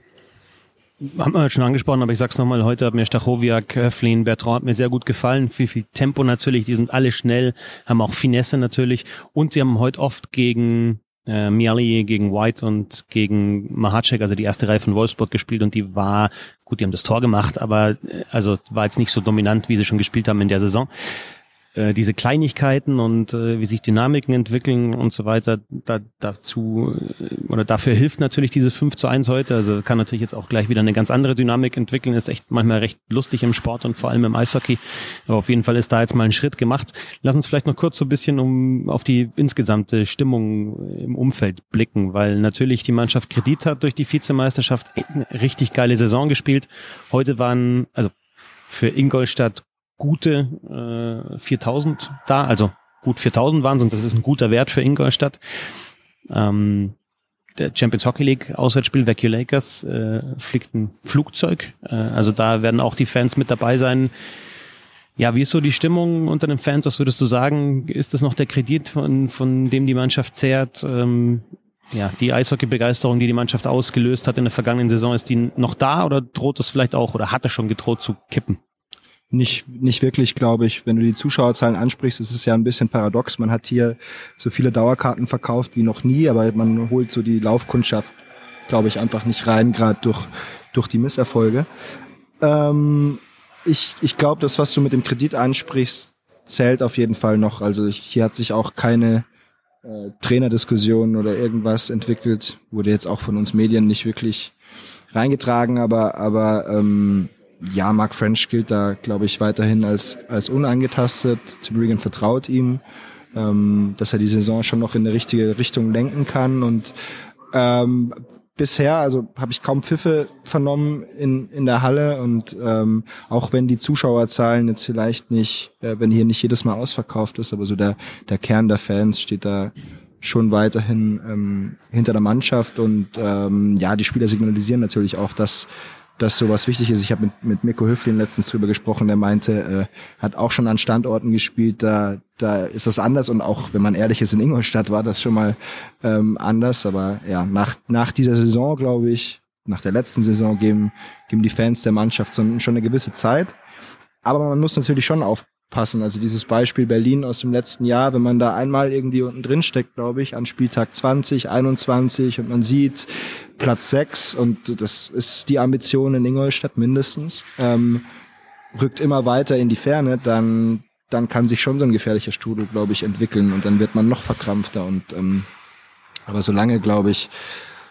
Haben wir schon angesprochen, aber ich sag's nochmal, heute hat mir Stachowiak, Höflin, Bertrand hat mir sehr gut gefallen. Viel, viel Tempo natürlich, die sind alle schnell, haben auch Finesse natürlich und sie haben heute oft gegen äh, Miali, gegen White und gegen Mahacek, also die erste Reihe von Wolfsburg gespielt und die war, gut, die haben das Tor gemacht, aber äh, also war jetzt nicht so dominant, wie sie schon gespielt haben in der Saison. Äh, diese Kleinigkeiten und äh, wie sich Dynamiken entwickeln und so weiter, da, dazu äh, oder dafür hilft natürlich dieses 5 zu 1 heute. Also kann natürlich jetzt auch gleich wieder eine ganz andere Dynamik entwickeln. Ist echt manchmal recht lustig im Sport und vor allem im Eishockey. Aber auf jeden Fall ist da jetzt mal ein Schritt gemacht. Lass uns vielleicht noch kurz so ein bisschen um auf die insgesamte Stimmung im Umfeld blicken, weil natürlich die Mannschaft Kredit hat durch die Vizemeisterschaft eine richtig geile Saison gespielt. Heute waren, also für Ingolstadt gute äh, 4000 da, also gut 4000 waren und das ist ein guter Wert für Ingolstadt. Ähm, der Champions Hockey League Auswärtsspiel Vacuum Lakers äh, fliegt ein Flugzeug. Äh, also da werden auch die Fans mit dabei sein. Ja, wie ist so die Stimmung unter den Fans? Was würdest du sagen? Ist das noch der Kredit, von, von dem die Mannschaft zehrt? Ähm, ja, die Eishockey-Begeisterung, die die Mannschaft ausgelöst hat in der vergangenen Saison, ist die noch da oder droht es vielleicht auch oder hat es schon gedroht zu kippen? Nicht, nicht wirklich, glaube ich. Wenn du die Zuschauerzahlen ansprichst, ist es ja ein bisschen paradox. Man hat hier so viele Dauerkarten verkauft wie noch nie, aber man holt so die Laufkundschaft, glaube ich, einfach nicht rein, gerade durch, durch die Misserfolge. Ähm, ich ich glaube, das, was du mit dem Kredit ansprichst, zählt auf jeden Fall noch. Also hier hat sich auch keine äh, Trainerdiskussion oder irgendwas entwickelt. Wurde jetzt auch von uns Medien nicht wirklich reingetragen, aber, aber ähm, ja, Mark French gilt da, glaube ich, weiterhin als, als unangetastet. Tim Regan vertraut ihm, ähm, dass er die Saison schon noch in die richtige Richtung lenken kann. Und ähm, bisher, also habe ich kaum Pfiffe vernommen in, in der Halle. Und ähm, auch wenn die Zuschauerzahlen jetzt vielleicht nicht, äh, wenn hier nicht jedes Mal ausverkauft ist, aber so der, der Kern der Fans steht da schon weiterhin ähm, hinter der Mannschaft und ähm, ja, die Spieler signalisieren natürlich auch, dass dass sowas wichtig ist. Ich habe mit, mit Mirko Höflin letztens drüber gesprochen, der meinte, äh, hat auch schon an Standorten gespielt, da, da ist das anders und auch, wenn man ehrlich ist, in Ingolstadt war das schon mal ähm, anders. Aber ja, nach, nach dieser Saison, glaube ich, nach der letzten Saison geben, geben die Fans der Mannschaft schon eine gewisse Zeit. Aber man muss natürlich schon auf, passen. Also dieses Beispiel Berlin aus dem letzten Jahr, wenn man da einmal irgendwie unten drin steckt, glaube ich, an Spieltag 20, 21 und man sieht Platz 6 und das ist die Ambition in Ingolstadt mindestens, ähm, rückt immer weiter in die Ferne, dann dann kann sich schon so ein gefährlicher Strudel, glaube ich, entwickeln und dann wird man noch verkrampfter und ähm, aber solange, glaube ich,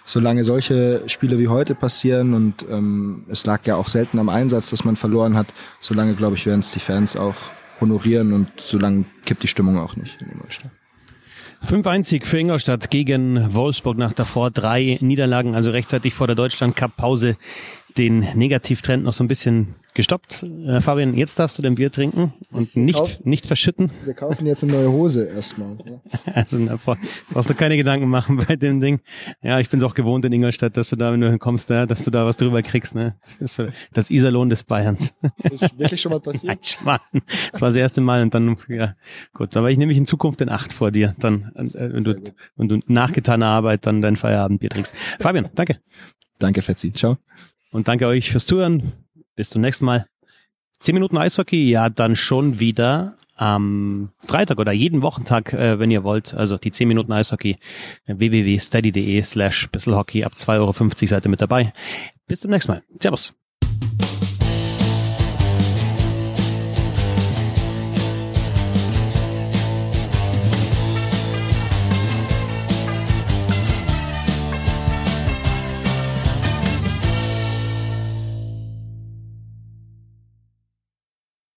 solange solche Spiele wie heute passieren und ähm, es lag ja auch selten am Einsatz, dass man verloren hat, solange, glaube ich, werden es die Fans auch honorieren und so lange kippt die Stimmung auch nicht in Ingolstadt. 5-1 für Ingolstadt gegen Wolfsburg nach davor. Drei Niederlagen, also rechtzeitig vor der Deutschland Cup Pause den Negativtrend noch so ein bisschen gestoppt. Äh, Fabian, jetzt darfst du dein Bier trinken und nicht, Kauf, nicht verschütten. Wir kaufen jetzt eine neue Hose erstmal. *laughs* Ja. Also na, brauchst du keine Gedanken machen *laughs* bei dem Ding. Ja, ich bin es auch gewohnt in Ingolstadt, dass du da, wenn du kommst, ja, dass du da was drüber kriegst. Ne? Das ist so das Iserlohn des Bayerns. Das *laughs* ist wirklich schon mal passiert? Nein. Das war das erste Mal und dann, ja, gut. Aber ich nehme mich in Zukunft in Acht vor dir, dann, äh, wenn, du, wenn du nachgetaner Arbeit dann dein Feierabendbier trinkst. Fabian, danke. Danke, Fetzi. Ciao. Und danke euch fürs Zuhören. Bis zum nächsten Mal. 10 Minuten Eishockey, ja, dann schon wieder am Freitag oder jeden Wochentag, äh, wenn ihr wollt. Also die 10 Minuten Eishockey, www.steady.de slash bisselhockey ab 2,50 Euro seid ihr mit dabei. Bis zum nächsten Mal. Servus.